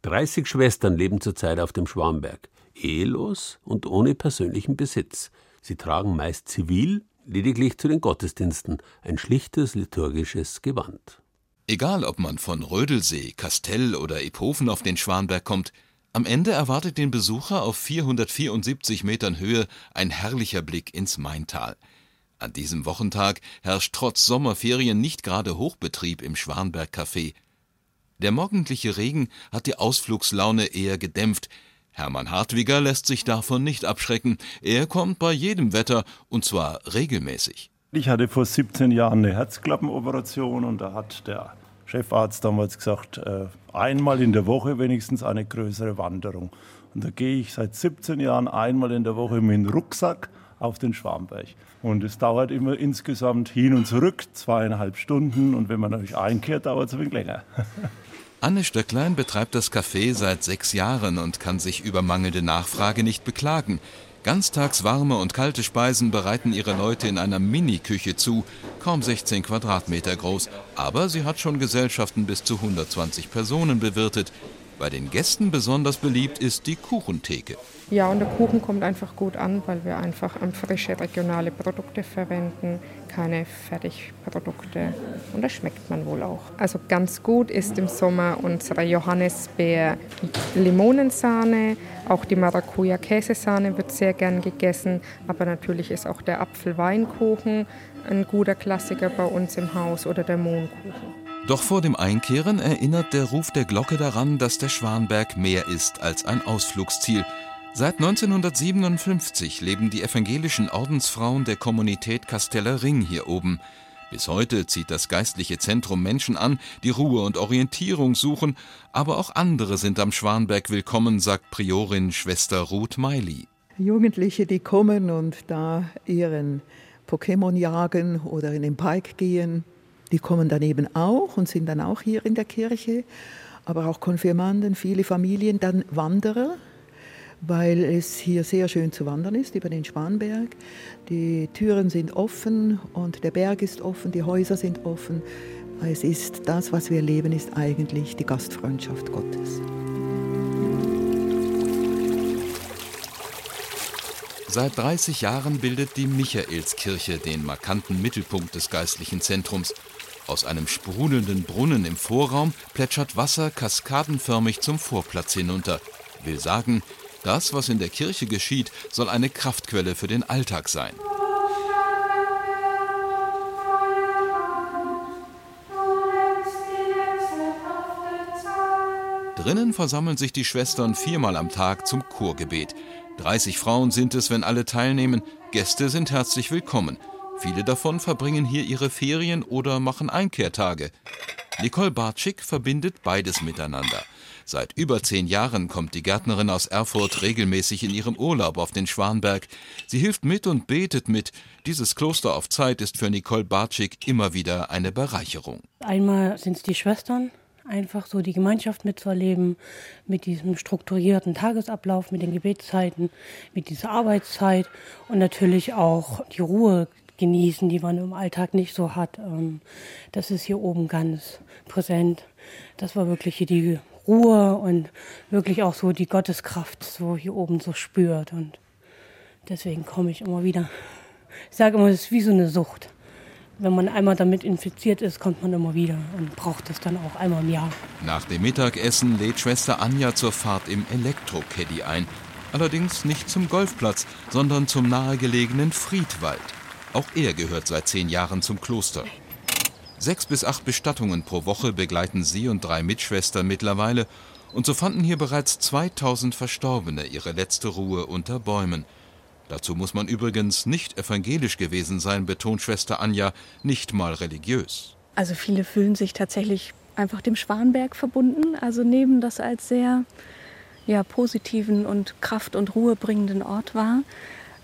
30 Schwestern leben zurzeit auf dem Schwamberg ehelos und ohne persönlichen Besitz. Sie tragen meist zivil, lediglich zu den Gottesdiensten, ein schlichtes liturgisches Gewand. Egal, ob man von Rödelsee, Kastell oder Iphofen auf den Schwanberg kommt, am Ende erwartet den Besucher auf 474 Metern Höhe ein herrlicher Blick ins Maintal. An diesem Wochentag herrscht trotz Sommerferien nicht gerade Hochbetrieb im Schwanberg Café. Der morgendliche Regen hat die Ausflugslaune eher gedämpft, Hermann Hartwiger lässt sich davon nicht abschrecken. Er kommt bei jedem Wetter und zwar regelmäßig. Ich hatte vor 17 Jahren eine Herzklappenoperation und da hat der Chefarzt damals gesagt, äh, einmal in der Woche wenigstens eine größere Wanderung. Und da gehe ich seit 17 Jahren einmal in der Woche mit dem Rucksack auf den Schwamberg. Und es dauert immer insgesamt hin und zurück zweieinhalb Stunden und wenn man natürlich einkehrt, dauert es ein wenig länger. Anne Stöcklein betreibt das Café seit sechs Jahren und kann sich über mangelnde Nachfrage nicht beklagen. Ganztags warme und kalte Speisen bereiten ihre Leute in einer Mini-Küche zu, kaum 16 Quadratmeter groß, aber sie hat schon Gesellschaften bis zu 120 Personen bewirtet. Bei den Gästen besonders beliebt ist die Kuchentheke. Ja, und der Kuchen kommt einfach gut an, weil wir einfach frische regionale Produkte verwenden, keine Fertigprodukte. Und das schmeckt man wohl auch. Also ganz gut ist im Sommer unsere Johannisbeer-Limonensahne. Auch die Maracuja-Käsesahne wird sehr gern gegessen. Aber natürlich ist auch der Apfelweinkuchen ein guter Klassiker bei uns im Haus oder der Mohnkuchen. Doch vor dem Einkehren erinnert der Ruf der Glocke daran, dass der Schwanberg mehr ist als ein Ausflugsziel. Seit 1957 leben die evangelischen Ordensfrauen der Kommunität Casteller Ring hier oben. Bis heute zieht das geistliche Zentrum Menschen an, die Ruhe und Orientierung suchen, aber auch andere sind am Schwanberg willkommen, sagt Priorin Schwester Ruth Meili. Jugendliche, die kommen und da ihren Pokémon jagen oder in den Park gehen, die kommen dann eben auch und sind dann auch hier in der Kirche, aber auch Konfirmanden, viele Familien, dann Wanderer, weil es hier sehr schön zu wandern ist über den Spanberg. Die Türen sind offen und der Berg ist offen, die Häuser sind offen. Es ist das, was wir leben, ist eigentlich die Gastfreundschaft Gottes. Seit 30 Jahren bildet die Michaelskirche den markanten Mittelpunkt des geistlichen Zentrums. Aus einem sprudelnden Brunnen im Vorraum plätschert Wasser kaskadenförmig zum Vorplatz hinunter. Will sagen, das, was in der Kirche geschieht, soll eine Kraftquelle für den Alltag sein. Drinnen versammeln sich die Schwestern viermal am Tag zum Chorgebet. 30 Frauen sind es, wenn alle teilnehmen. Gäste sind herzlich willkommen. Viele davon verbringen hier ihre Ferien oder machen Einkehrtage. Nicole Bartschik verbindet beides miteinander. Seit über zehn Jahren kommt die Gärtnerin aus Erfurt regelmäßig in ihrem Urlaub auf den Schwanberg. Sie hilft mit und betet mit. Dieses Kloster auf Zeit ist für Nicole Bartschik immer wieder eine Bereicherung. Einmal sind es die Schwestern, einfach so die Gemeinschaft mitzuerleben, mit diesem strukturierten Tagesablauf, mit den Gebetszeiten, mit dieser Arbeitszeit und natürlich auch die Ruhe genießen, die man im Alltag nicht so hat. Ähm, das ist hier oben ganz präsent. Das war wirklich hier die Ruhe und wirklich auch so die Gotteskraft so hier oben so spürt. Und deswegen komme ich immer wieder. Ich sage immer, es ist wie so eine Sucht. Wenn man einmal damit infiziert ist, kommt man immer wieder und braucht es dann auch einmal im Jahr. Nach dem Mittagessen lädt Schwester Anja zur Fahrt im Elektrocaddy ein. Allerdings nicht zum Golfplatz, sondern zum nahegelegenen Friedwald. Auch er gehört seit zehn Jahren zum Kloster. Sechs bis acht Bestattungen pro Woche begleiten sie und drei Mitschwestern mittlerweile, und so fanden hier bereits 2000 Verstorbene ihre letzte Ruhe unter Bäumen. Dazu muss man übrigens nicht evangelisch gewesen sein, betont Schwester Anja, nicht mal religiös. Also viele fühlen sich tatsächlich einfach dem Schwanberg verbunden, also nehmen das als sehr ja, positiven und kraft- und ruhebringenden Ort wahr.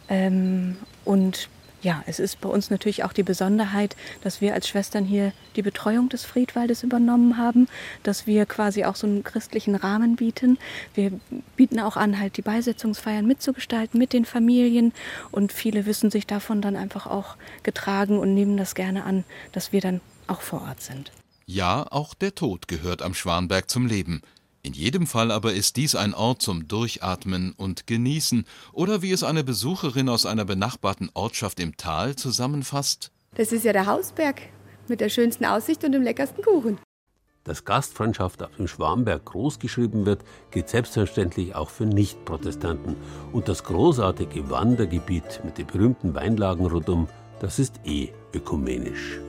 Ähm, und ja, es ist bei uns natürlich auch die Besonderheit, dass wir als Schwestern hier die Betreuung des Friedwaldes übernommen haben, dass wir quasi auch so einen christlichen Rahmen bieten. Wir bieten auch an, halt die Beisetzungsfeiern mitzugestalten mit den Familien und viele wissen sich davon dann einfach auch getragen und nehmen das gerne an, dass wir dann auch vor Ort sind. Ja, auch der Tod gehört am Schwanberg zum Leben. In jedem Fall aber ist dies ein Ort zum Durchatmen und Genießen, oder wie es eine Besucherin aus einer benachbarten Ortschaft im Tal zusammenfasst. Das ist ja der Hausberg mit der schönsten Aussicht und dem leckersten Kuchen. Dass Gastfreundschaft auf dem Schwarmberg großgeschrieben wird, gilt selbstverständlich auch für Nichtprotestanten. Und das großartige Wandergebiet mit den berühmten Weinlagen rundum, das ist eh ökumenisch.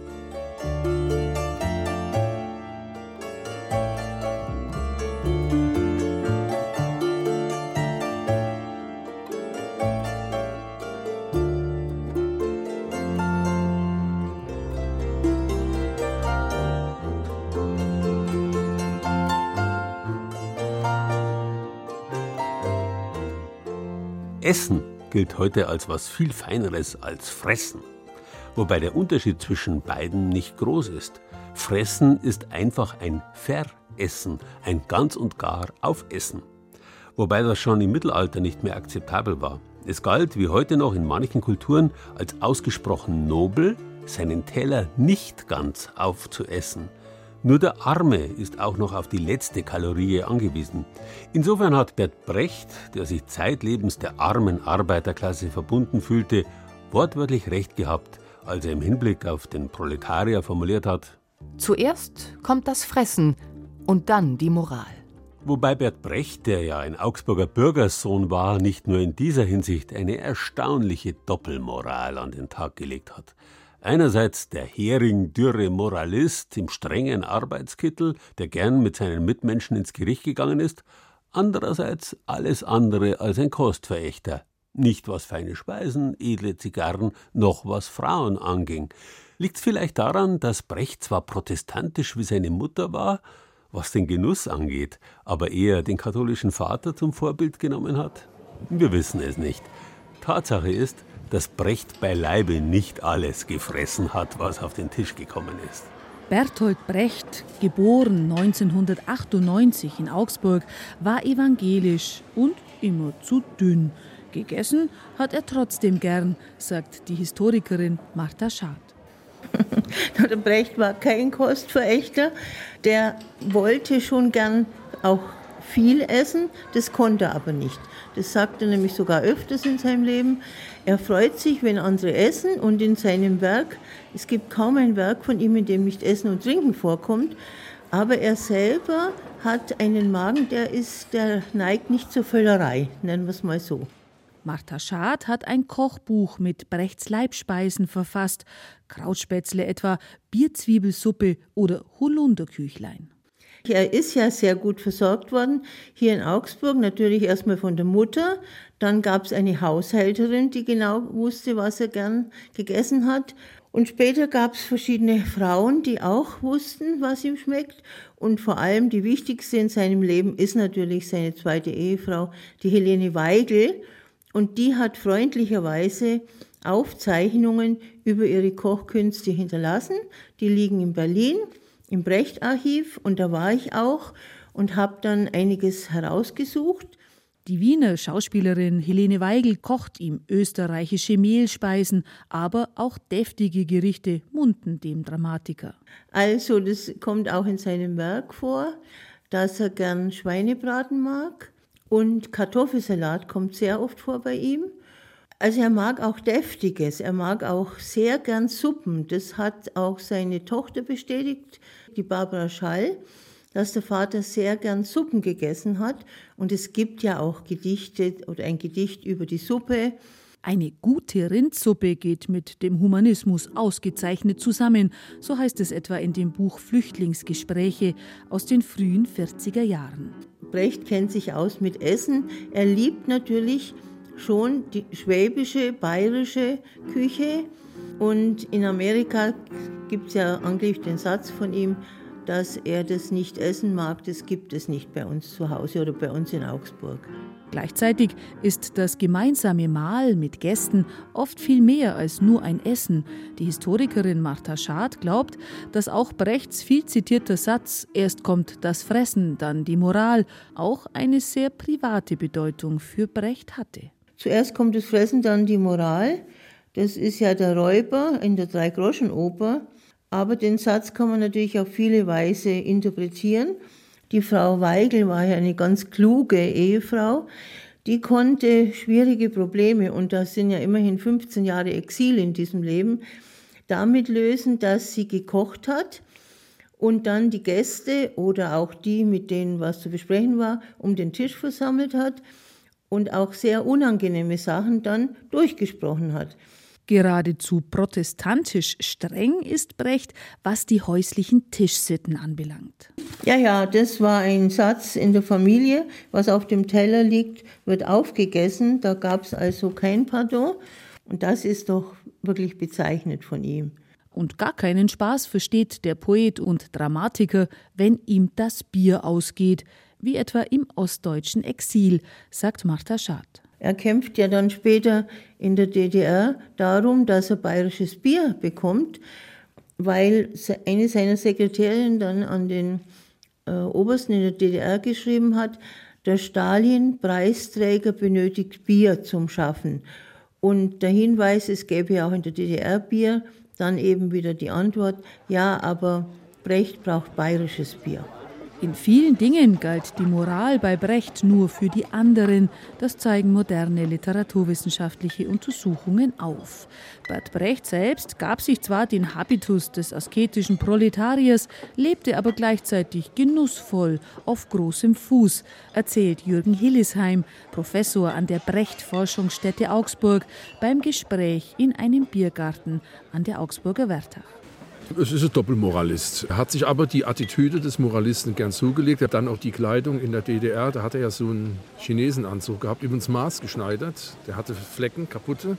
Essen gilt heute als was viel Feineres als Fressen. Wobei der Unterschied zwischen beiden nicht groß ist. Fressen ist einfach ein Veressen, ein ganz und gar Aufessen. Wobei das schon im Mittelalter nicht mehr akzeptabel war. Es galt wie heute noch in manchen Kulturen als ausgesprochen nobel, seinen Teller nicht ganz aufzuessen. Nur der Arme ist auch noch auf die letzte Kalorie angewiesen. Insofern hat Bert Brecht, der sich zeitlebens der armen Arbeiterklasse verbunden fühlte, wortwörtlich recht gehabt, als er im Hinblick auf den Proletarier formuliert hat: Zuerst kommt das Fressen und dann die Moral. Wobei Bert Brecht, der ja ein Augsburger Bürgerssohn war, nicht nur in dieser Hinsicht eine erstaunliche Doppelmoral an den Tag gelegt hat. Einerseits der Hering-dürre Moralist im strengen Arbeitskittel, der gern mit seinen Mitmenschen ins Gericht gegangen ist, andererseits alles andere als ein Kostverächter. Nicht was feine Speisen, edle Zigarren, noch was Frauen anging. Liegt's vielleicht daran, dass Brecht zwar protestantisch wie seine Mutter war, was den Genuss angeht, aber eher den katholischen Vater zum Vorbild genommen hat? Wir wissen es nicht. Tatsache ist, dass Brecht beileibe nicht alles gefressen hat, was auf den Tisch gekommen ist. Bertolt Brecht, geboren 1998 in Augsburg, war evangelisch und immer zu dünn. Gegessen hat er trotzdem gern, sagt die Historikerin Martha Schad. Der Brecht war kein Kostverächter, der wollte schon gern auch viel essen, das konnte er aber nicht. Das sagt er nämlich sogar öfters in seinem Leben. Er freut sich, wenn andere essen und in seinem Werk, es gibt kaum ein Werk von ihm, in dem nicht Essen und Trinken vorkommt, aber er selber hat einen Magen, der ist, der neigt nicht zur Völlerei, nennen wir es mal so. Martha Schad hat ein Kochbuch mit Brechts Leibspeisen verfasst, Krautspätzle etwa, Bierzwiebelsuppe oder Holunderküchlein. Er ist ja sehr gut versorgt worden hier in Augsburg, natürlich erstmal von der Mutter. Dann gab es eine Haushälterin, die genau wusste, was er gern gegessen hat. Und später gab es verschiedene Frauen, die auch wussten, was ihm schmeckt. Und vor allem die wichtigste in seinem Leben ist natürlich seine zweite Ehefrau, die Helene Weigel. Und die hat freundlicherweise Aufzeichnungen über ihre Kochkünste hinterlassen. Die liegen in Berlin im Brecht-Archiv und da war ich auch und habe dann einiges herausgesucht. Die Wiener Schauspielerin Helene Weigel kocht ihm österreichische Mehlspeisen, aber auch deftige Gerichte munden dem Dramatiker. Also, das kommt auch in seinem Werk vor, dass er gern Schweinebraten mag und Kartoffelsalat kommt sehr oft vor bei ihm. Also er mag auch Deftiges, er mag auch sehr gern Suppen. Das hat auch seine Tochter bestätigt, die Barbara Schall, dass der Vater sehr gern Suppen gegessen hat. Und es gibt ja auch Gedichte oder ein Gedicht über die Suppe. Eine gute Rindsuppe geht mit dem Humanismus ausgezeichnet zusammen, so heißt es etwa in dem Buch Flüchtlingsgespräche aus den frühen 40er Jahren. Brecht kennt sich aus mit Essen. Er liebt natürlich schon die schwäbische, bayerische Küche. Und in Amerika gibt es ja angeblich den Satz von ihm, dass er das nicht essen mag, das gibt es nicht bei uns zu Hause oder bei uns in Augsburg. Gleichzeitig ist das gemeinsame Mahl mit Gästen oft viel mehr als nur ein Essen. Die Historikerin Martha Schad glaubt, dass auch Brechts viel zitierter Satz Erst kommt das Fressen, dann die Moral auch eine sehr private Bedeutung für Brecht hatte. Zuerst kommt das Fressen, dann die Moral. Das ist ja der Räuber in der Dreigroschenoper. Aber den Satz kann man natürlich auf viele Weise interpretieren. Die Frau Weigel war ja eine ganz kluge Ehefrau. Die konnte schwierige Probleme, und das sind ja immerhin 15 Jahre Exil in diesem Leben, damit lösen, dass sie gekocht hat und dann die Gäste oder auch die, mit denen was zu besprechen war, um den Tisch versammelt hat und auch sehr unangenehme Sachen dann durchgesprochen hat. Geradezu protestantisch streng ist Brecht, was die häuslichen Tischsitten anbelangt. Ja, ja, das war ein Satz in der Familie. Was auf dem Teller liegt, wird aufgegessen. Da gab es also kein Pardon. Und das ist doch wirklich bezeichnet von ihm. Und gar keinen Spaß versteht der Poet und Dramatiker, wenn ihm das Bier ausgeht, wie etwa im ostdeutschen Exil, sagt Martha Schad. Er kämpft ja dann später in der DDR darum, dass er bayerisches Bier bekommt, weil eine seiner Sekretärinnen dann an den äh, Obersten in der DDR geschrieben hat, der Stalin-Preisträger benötigt Bier zum Schaffen. Und der Hinweis, es gäbe ja auch in der DDR Bier, dann eben wieder die Antwort, ja, aber Brecht braucht bayerisches Bier. In vielen Dingen galt die Moral bei Brecht nur für die anderen. Das zeigen moderne literaturwissenschaftliche Untersuchungen auf. Bert Brecht selbst gab sich zwar den Habitus des asketischen Proletariers, lebte aber gleichzeitig genussvoll auf großem Fuß, erzählt Jürgen Hillisheim, Professor an der Brecht-Forschungsstätte Augsburg, beim Gespräch in einem Biergarten an der Augsburger Wertach. Es ist ein Doppelmoralist. Er hat sich aber die Attitüde des Moralisten gern zugelegt. Er hat dann auch die Kleidung in der DDR. Da hat er ja so einen Chinesenanzug gehabt, übrigens maßgeschneidert. Der hatte Flecken, kaputte,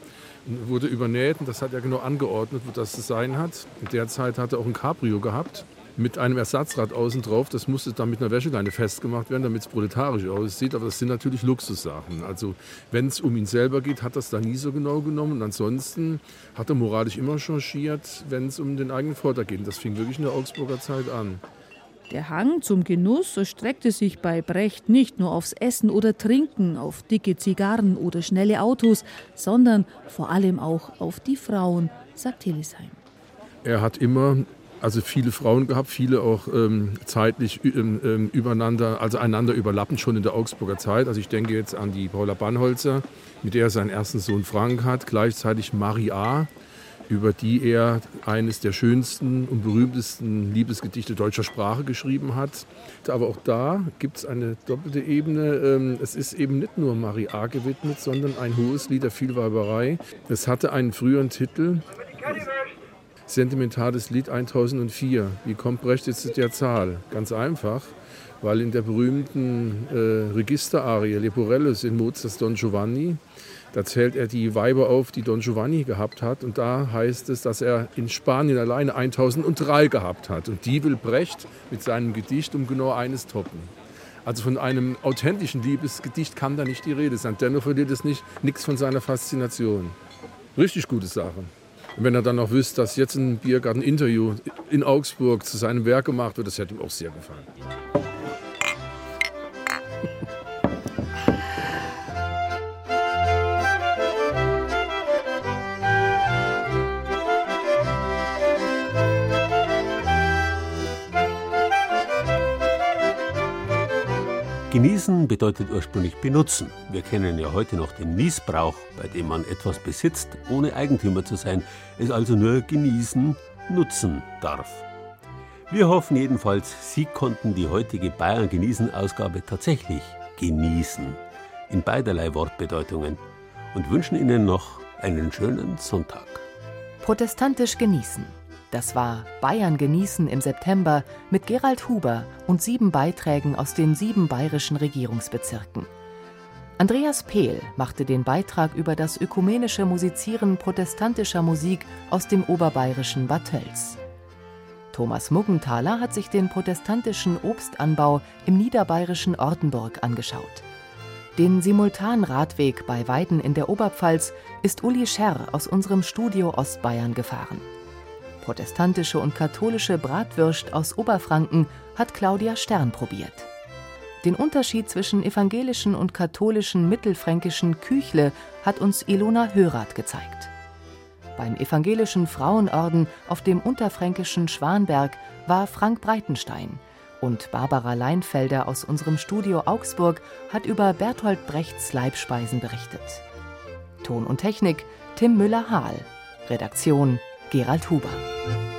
wurde übernäht und das hat er genau angeordnet, wo das zu sein hat. In der Zeit hat er auch ein Cabrio gehabt mit einem Ersatzrad außen drauf. Das musste dann mit einer Wäscheleine festgemacht werden, damit es proletarisch aussieht. Aber das sind natürlich Luxussachen. Also wenn es um ihn selber geht, hat das da nie so genau genommen. Und ansonsten hat er moralisch immer changiert, wenn es um den eigenen Vorteil geht. Und das fing wirklich in der Augsburger Zeit an. Der Hang zum Genuss erstreckte sich bei Brecht nicht nur aufs Essen oder Trinken, auf dicke Zigarren oder schnelle Autos, sondern vor allem auch auf die Frauen, sagt Hillisheim. Er hat immer also viele Frauen gehabt, viele auch ähm, zeitlich ähm, ähm, übereinander, also einander überlappend schon in der Augsburger Zeit. Also ich denke jetzt an die Paula Bannholzer, mit der er seinen ersten Sohn Frank hat, gleichzeitig Marie A., über die er eines der schönsten und berühmtesten Liebesgedichte deutscher Sprache geschrieben hat. Aber auch da gibt es eine doppelte Ebene. Ähm, es ist eben nicht nur Marie A. gewidmet, sondern ein hohes Lied der Vielweiberei. Es hatte einen früheren Titel, sentimentales Lied 1004. Wie kommt Brecht jetzt zu der Zahl? Ganz einfach, weil in der berühmten äh, Registerarie Leporellos in Mozarts Don Giovanni, da zählt er die Weiber auf, die Don Giovanni gehabt hat. Und da heißt es, dass er in Spanien alleine 1003 gehabt hat. Und die will Brecht mit seinem Gedicht um genau eines toppen. Also von einem authentischen Liebesgedicht kann da nicht die Rede sein. Dennoch verliert es nicht nichts von seiner Faszination. Richtig gute Sache. Und wenn er dann noch wüsste, dass jetzt ein Biergarten-Interview in Augsburg zu seinem Werk gemacht wird, das hätte ihm auch sehr gefallen. Genießen bedeutet ursprünglich benutzen. Wir kennen ja heute noch den Niesbrauch, bei dem man etwas besitzt, ohne Eigentümer zu sein, es also nur genießen, nutzen darf. Wir hoffen jedenfalls, Sie konnten die heutige Bayern genießen Ausgabe tatsächlich genießen, in beiderlei Wortbedeutungen, und wünschen Ihnen noch einen schönen Sonntag. Protestantisch genießen das war Bayern genießen im September mit Gerald Huber und sieben Beiträgen aus den sieben bayerischen Regierungsbezirken. Andreas Pehl machte den Beitrag über das ökumenische Musizieren protestantischer Musik aus dem oberbayerischen Bad Tölz. Thomas Muggenthaler hat sich den protestantischen Obstanbau im niederbayerischen Ortenburg angeschaut. Den Simultanradweg bei Weiden in der Oberpfalz ist Uli Scherr aus unserem Studio Ostbayern gefahren protestantische und katholische Bratwürst aus Oberfranken hat Claudia Stern probiert. Den Unterschied zwischen evangelischen und katholischen mittelfränkischen Küchle hat uns Ilona Hörath gezeigt. Beim evangelischen Frauenorden auf dem unterfränkischen Schwanberg war Frank Breitenstein und Barbara Leinfelder aus unserem Studio Augsburg hat über Bertolt Brechts Leibspeisen berichtet. Ton und Technik Tim Müller-Hahl. Redaktion Gerald Huber.